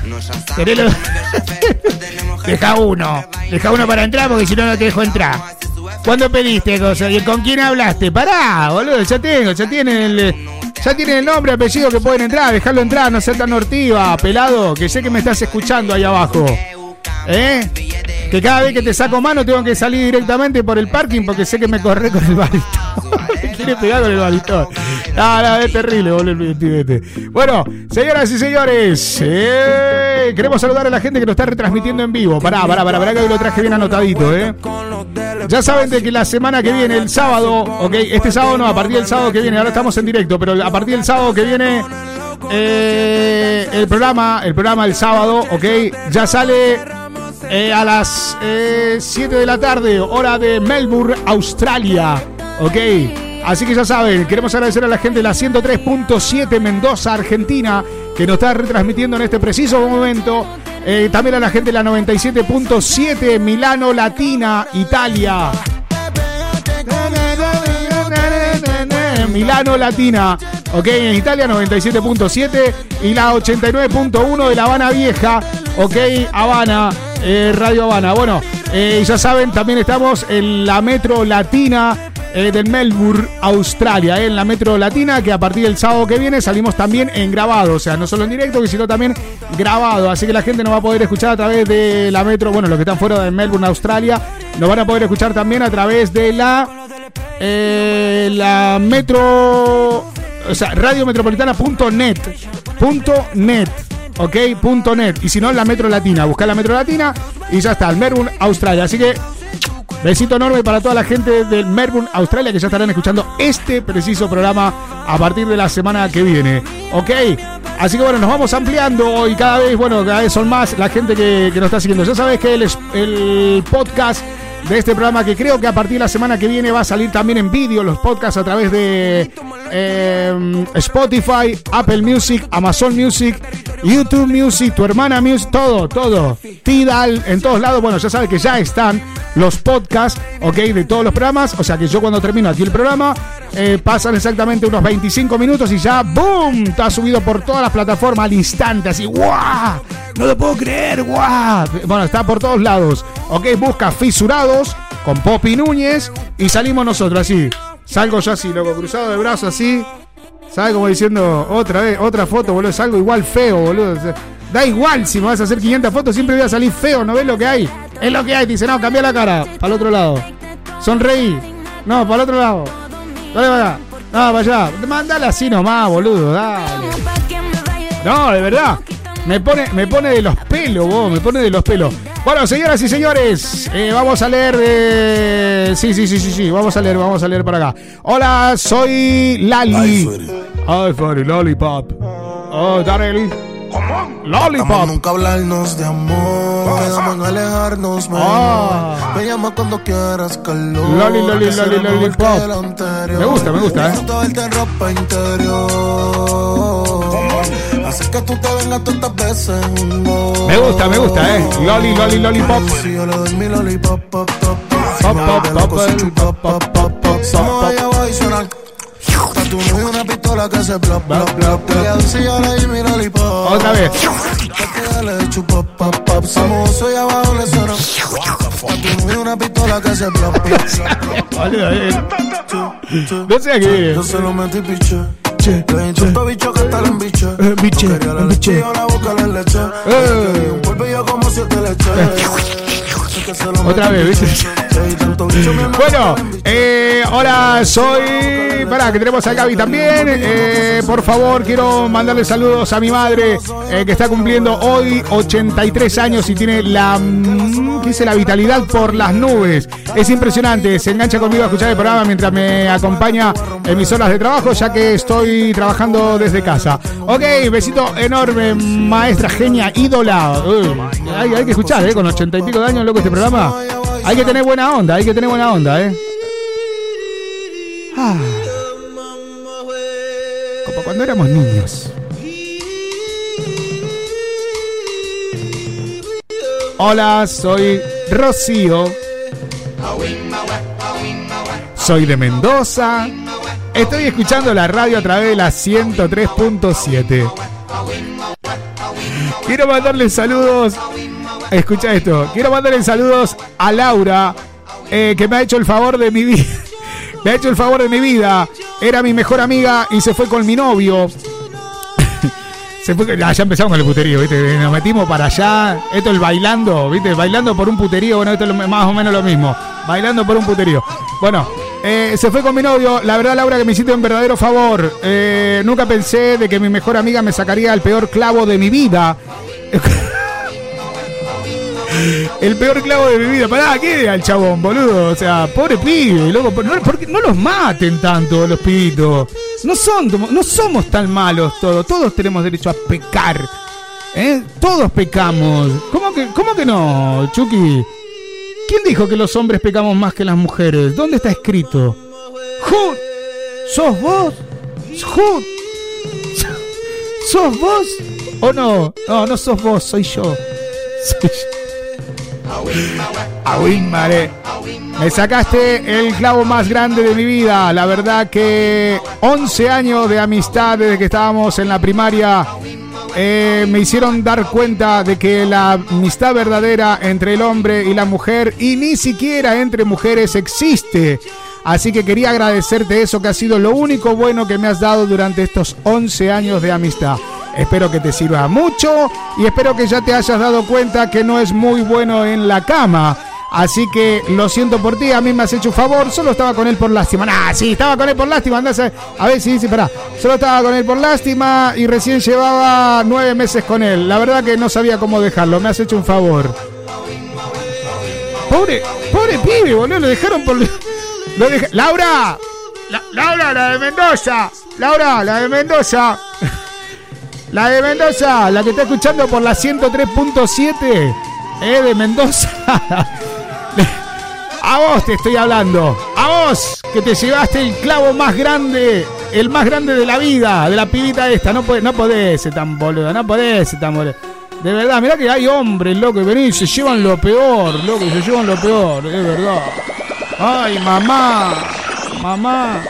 Speaker 1: Tenés los... Deja uno. Deja uno para entrar porque si no, no te dejo entrar. ¿Cuándo pediste cosa? ¿Y con quién hablaste? Pará, boludo, ya tengo, ya tienen el. Ya tienen el nombre, apellido que pueden entrar, dejarlo entrar, no ser tan hortiva, pelado, que sé que me estás escuchando ahí abajo. ¿Eh? Que cada vez que te saco mano tengo que salir directamente por el parking porque sé que me corre con el balito. Me quiere pegar con el balito. No, no, es terrible, boludo, pibete. Bueno, señoras y señores, eh, queremos saludar a la gente que nos está retransmitiendo en vivo. Pará, pará, pará, pará que lo traje bien anotadito, ¿eh? Ya saben de que la semana que viene, el sábado, ok, este sábado no, a partir del sábado que viene, ahora estamos en directo, pero a partir del sábado que viene, eh, el programa, el programa el sábado, ok, ya sale eh, a las 7 de la tarde, hora de Melbourne, Australia, ok. Así que ya saben, queremos agradecer a la gente de la 103.7 Mendoza, Argentina, que nos está retransmitiendo en este preciso momento. Eh, también a la gente de la 97.7 Milano, Latina, Italia. Milano Latina, ok, en Italia 97.7 y la 89.1 de La Habana Vieja, ok, Habana, eh, Radio Habana. Bueno, eh, ya saben, también estamos en la Metro Latina eh, del Melbourne, Australia, eh, en la Metro Latina, que a partir del sábado que viene salimos también en grabado, o sea, no solo en directo, sino también grabado, así que la gente nos va a poder escuchar a través de la Metro, bueno, los que están fuera de Melbourne, Australia, nos van a poder escuchar también a través de la la metro, o sea, radiometropolitana.net, punto net, ok, punto net, y si no, la metro latina, buscar la metro latina y ya está, el Melbourne, Australia, así que besito enorme para toda la gente del Melbourne, Australia, que ya estarán escuchando este preciso programa a partir de la semana que viene, ok, así que bueno, nos vamos ampliando y cada vez, bueno, cada vez son más la gente que, que nos está siguiendo, ya sabes que el podcast de este programa que creo que a partir de la semana que viene va a salir también en vídeo los podcasts a través de eh, Spotify, Apple Music, Amazon Music, YouTube Music, tu hermana Music, todo, todo. Tidal, en todos lados. Bueno, ya sabes que ya están los podcasts, ok, de todos los programas. O sea que yo cuando termino aquí el programa, eh, pasan exactamente unos 25 minutos y ya, ¡boom! Está subido por todas las plataformas al instante, así, ¡guau! No lo puedo creer, ¡guau! Bueno, está por todos lados. Ok, busca Con Poppy Núñez y salimos nosotros así. Salgo yo así, loco, cruzado de brazos así. ¿Sabes? Como diciendo otra vez, otra foto, boludo. Salgo igual feo, boludo. Da igual si me vas a hacer 500 fotos, siempre voy a salir feo, ¿no ves lo que hay? Es lo que hay, dice, no, cambia la cara, para el otro lado. Sonreí. No, para el otro lado. Dale para allá. No, para allá. Mándala así nomás, boludo, dale. No, de verdad. Me pone, me pone de los pelos, vos, me pone de los pelos. Bueno, señoras y señores, eh, vamos a leer. eh, sí, sí, sí, sí, sí, vamos a leer, vamos a leer para acá. Hola, soy Lali. Ay, Freddy, Lollipop. Oh, Darely. Lollipop.
Speaker 10: nunca hablarnos de amor. Quedamos no alejarnos,
Speaker 1: Ah.
Speaker 10: Me llama cuando quieras calor.
Speaker 1: Loli, loli, loli, lollipop. Me gusta, me gusta, eh.
Speaker 10: Hace que tú te vengas tantas veces. no.
Speaker 1: Me gusta, me gusta, eh. Loli, Loli, Lollipop.
Speaker 10: Si yo le doy mi lollipop, pop, pop, pop.
Speaker 1: Pop, pop, pop,
Speaker 10: si tu novio una pistola que se. Te voy a decir, yo le di mi lollipop.
Speaker 1: Otra vez.
Speaker 10: Le chupa, pop, pop. Somos soy abajo, le suena. Novio una pistola que se plop.
Speaker 1: Boludo, eh. No sé qué.
Speaker 10: Yo se lo metí piche. Le hinché un bicho que está en biche.
Speaker 1: biche,
Speaker 10: quería la
Speaker 1: biche.
Speaker 10: leche, yo la boca le leche.
Speaker 1: Eh.
Speaker 10: Un polvillo como siete leches.
Speaker 1: Otra vez,
Speaker 10: hermano,
Speaker 1: Bueno, eh, ahora soy. Pará, que tenemos a Gaby también. Eh, por favor, quiero mandarle saludos a mi madre eh, que está cumpliendo hoy 83 años y tiene la. mm, ¿Qué dice? La vitalidad por las nubes. Es impresionante. Se engancha conmigo a escuchar el programa mientras me acompaña en mis horas de trabajo, ya que estoy trabajando desde casa. Ok, besito enorme, maestra genia, ídola. Uy, hay, hay que escuchar, ¿eh? Con 80 y pico de años, loco, este programa. Hay que tener buena onda, hay que tener buena onda, ¿eh? Ah. Como cuando éramos niños. Hola, soy Rocío. Soy de Mendoza. Estoy escuchando la radio a través de la 103.7. Quiero mandarle saludos Escucha esto. Quiero mandarle saludos a Laura, eh, que me ha hecho el favor de mi vida. me ha hecho el favor de mi vida. Era mi mejor amiga y se fue con mi novio. se fue, ah, ya empezamos con el puterío, ¿viste? Nos metimos para allá. Esto es bailando, ¿viste? Bailando por un puterío. Bueno, esto es más o menos lo mismo. Bailando por un puterío. Bueno, eh, se fue con mi novio. La verdad, Laura, que me hiciste un verdadero favor. Eh, nunca pensé de que mi mejor amiga me sacaría el peor clavo de mi vida. El peor clavo de mi vida. Pará, ¿qué al chabón, boludo? O sea, pobre pibe, loco. No, ¿por qué no los maten tanto los pibitos. No son, no somos tan malos todos. Todos tenemos derecho a pecar. ¿eh? Todos pecamos. ¿Cómo que, cómo que no, Chucky? ¿Quién dijo que los hombres pecamos más que las mujeres? ¿Dónde está escrito? Jud, ¿sos vos? Jud, ¿sos vos? ¿O no? No, no sos vos, soy yo. Soy yo. Aguimare. Me sacaste el clavo más grande de mi vida. La verdad que 11 años de amistad desde que estábamos en la primaria eh, me hicieron dar cuenta de que la amistad verdadera entre el hombre y la mujer y ni siquiera entre mujeres existe. Así que quería agradecerte eso que ha sido lo único bueno que me has dado durante estos 11 años de amistad. Espero que te sirva mucho y espero que ya te hayas dado cuenta que no es muy bueno en la cama. Así que lo siento por ti, a mí me has hecho un favor, solo estaba con él por lástima. Nah, sí, estaba con él por lástima, andás a, a ver si dice, pará. Solo estaba con él por lástima y recién llevaba nueve meses con él. La verdad que no sabía cómo dejarlo, me has hecho un favor. Pobre, pobre pibe, boludo, lo dejaron por... Lo deja- ¡Laura! La- ¡Laura, la de Mendoza! ¡Laura, la de Mendoza! La de Mendoza, la que está escuchando por la 103.7, eh, de Mendoza. A vos te estoy hablando. A vos, que te llevaste el clavo más grande, el más grande de la vida, de la pibita esta. No, podés, no podés ser tan boludo, no podés ser tan boludo. De verdad, mirá que hay hombres, loco, y vení, se llevan lo peor, loco, se llevan lo peor, es verdad. Ay, mamá, mamá,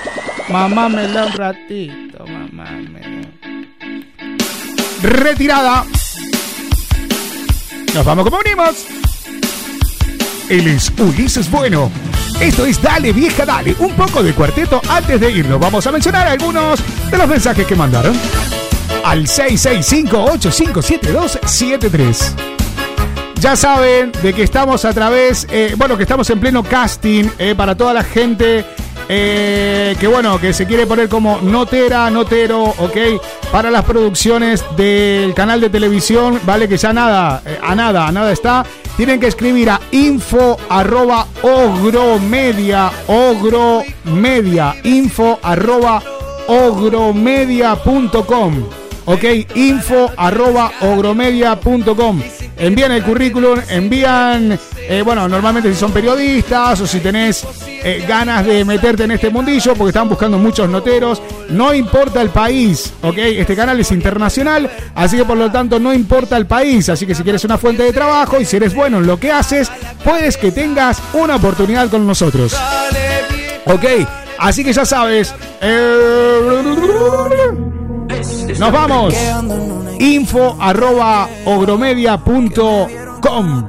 Speaker 1: mamá me da un ratito, mamá me. Retirada. Nos vamos como unimos. Él es Ulises Bueno. Esto es Dale Vieja Dale, un poco de cuarteto antes de irnos. Vamos a mencionar algunos de los mensajes que mandaron. Al 665-857273. Ya saben de que estamos a través, eh, bueno, que estamos en pleno casting eh, para toda la gente eh, que, bueno, que se quiere poner como notera, notero, ok, para las producciones del canal de televisión, vale, que ya nada, eh, a nada, a nada está. Tienen que escribir a info arroba ogromedia, ogromedia, info arroba ogromedia.com. Ok, info arroba ogromedia.com. Envían el currículum, envían, eh, bueno, normalmente si son periodistas o si tenés eh, ganas de meterte en este mundillo, porque están buscando muchos noteros, no importa el país, ok, este canal es internacional, así que por lo tanto no importa el país, así que si quieres una fuente de trabajo y si eres bueno en lo que haces, puedes que tengas una oportunidad con nosotros. Ok, así que ya sabes. eh, nos vamos. Info arroba ogromedia.com.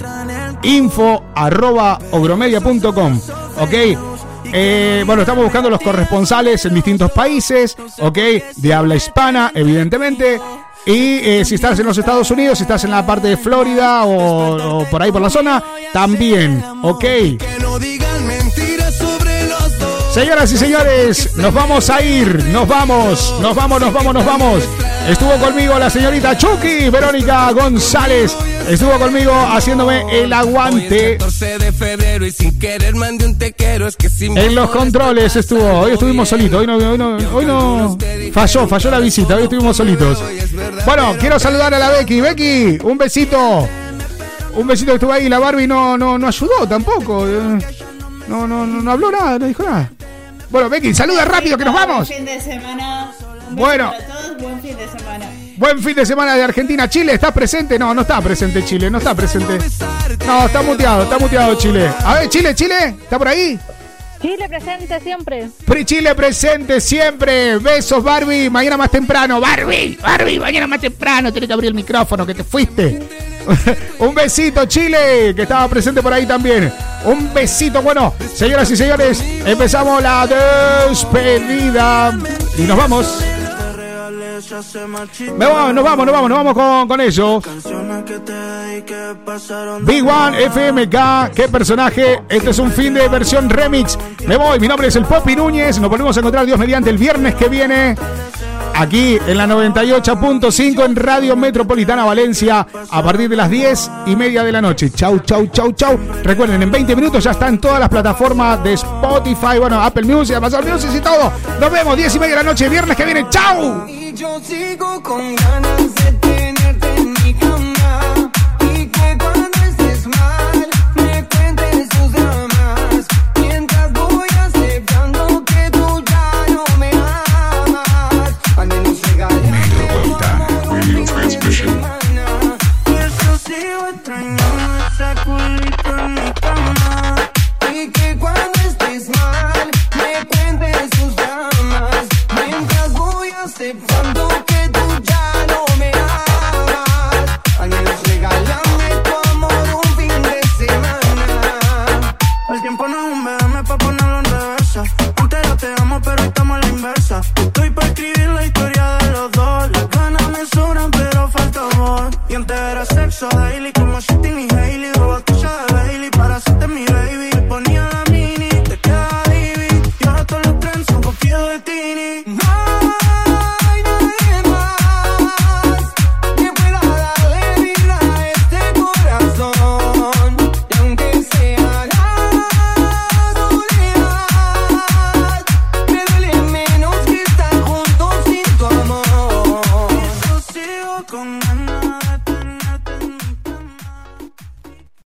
Speaker 1: Info arroba ogromedia.com. Ok. Eh, bueno, estamos buscando los corresponsales en distintos países, ok, de habla hispana, evidentemente. Y eh, si estás en los Estados Unidos, si estás en la parte de Florida o, o por ahí por la zona, también, ok. Señoras y señores, nos vamos a ir, nos vamos, nos vamos, nos vamos, nos vamos. Estuvo conmigo la señorita Chucky, Verónica González. Estuvo conmigo haciéndome el aguante.
Speaker 6: 14 de febrero y sin querer mandé un te quiero es que si me
Speaker 1: En los controles estuvo, hoy estuvimos solitos, hoy no, hoy no, hoy no falló, falló la visita, hoy estuvimos solitos. Bueno, quiero saludar a la Becky. Becky, un besito. Un besito que estuvo ahí, la Barbie no, no, no ayudó tampoco. eh. No, no, no habló nada, no dijo nada. Bueno, Becky, saluda rápido que nos vamos.
Speaker 22: Buen fin de semana. Un
Speaker 1: Bueno.
Speaker 22: para todos, buen fin de semana.
Speaker 1: Buen fin de semana de Argentina. Chile, ¿estás presente? No, no está presente Chile, no está presente. No, está muteado, está muteado Chile. A ver, Chile, Chile, ¿está por ahí?
Speaker 23: Chile presente siempre.
Speaker 1: Chile presente siempre. Besos, Barbie. Mañana más temprano. Barbie, Barbie, mañana más temprano. Tienes que abrir el micrófono, que te fuiste. Un besito, Chile, que estaba presente por ahí también. Un besito. Bueno, señoras y señores, empezamos la despedida. Y nos vamos. Me vamos, nos vamos, nos vamos, nos vamos con, con eso. Big One FMK, qué personaje. Este es un fin de versión remix. Me voy, mi nombre es el Popi Núñez. Nos volvemos a encontrar Dios mediante el viernes que viene. Aquí en la 98.5 en Radio Metropolitana Valencia a partir de las 10 y media de la noche. Chau, chau, chau, chau. Recuerden, en 20 minutos ya están todas las plataformas de Spotify, bueno, Apple Music, Amazon Music y todo. Nos vemos 10 y media de la noche, viernes que viene. Chau.
Speaker 8: Y yo sigo con ganas de tenerte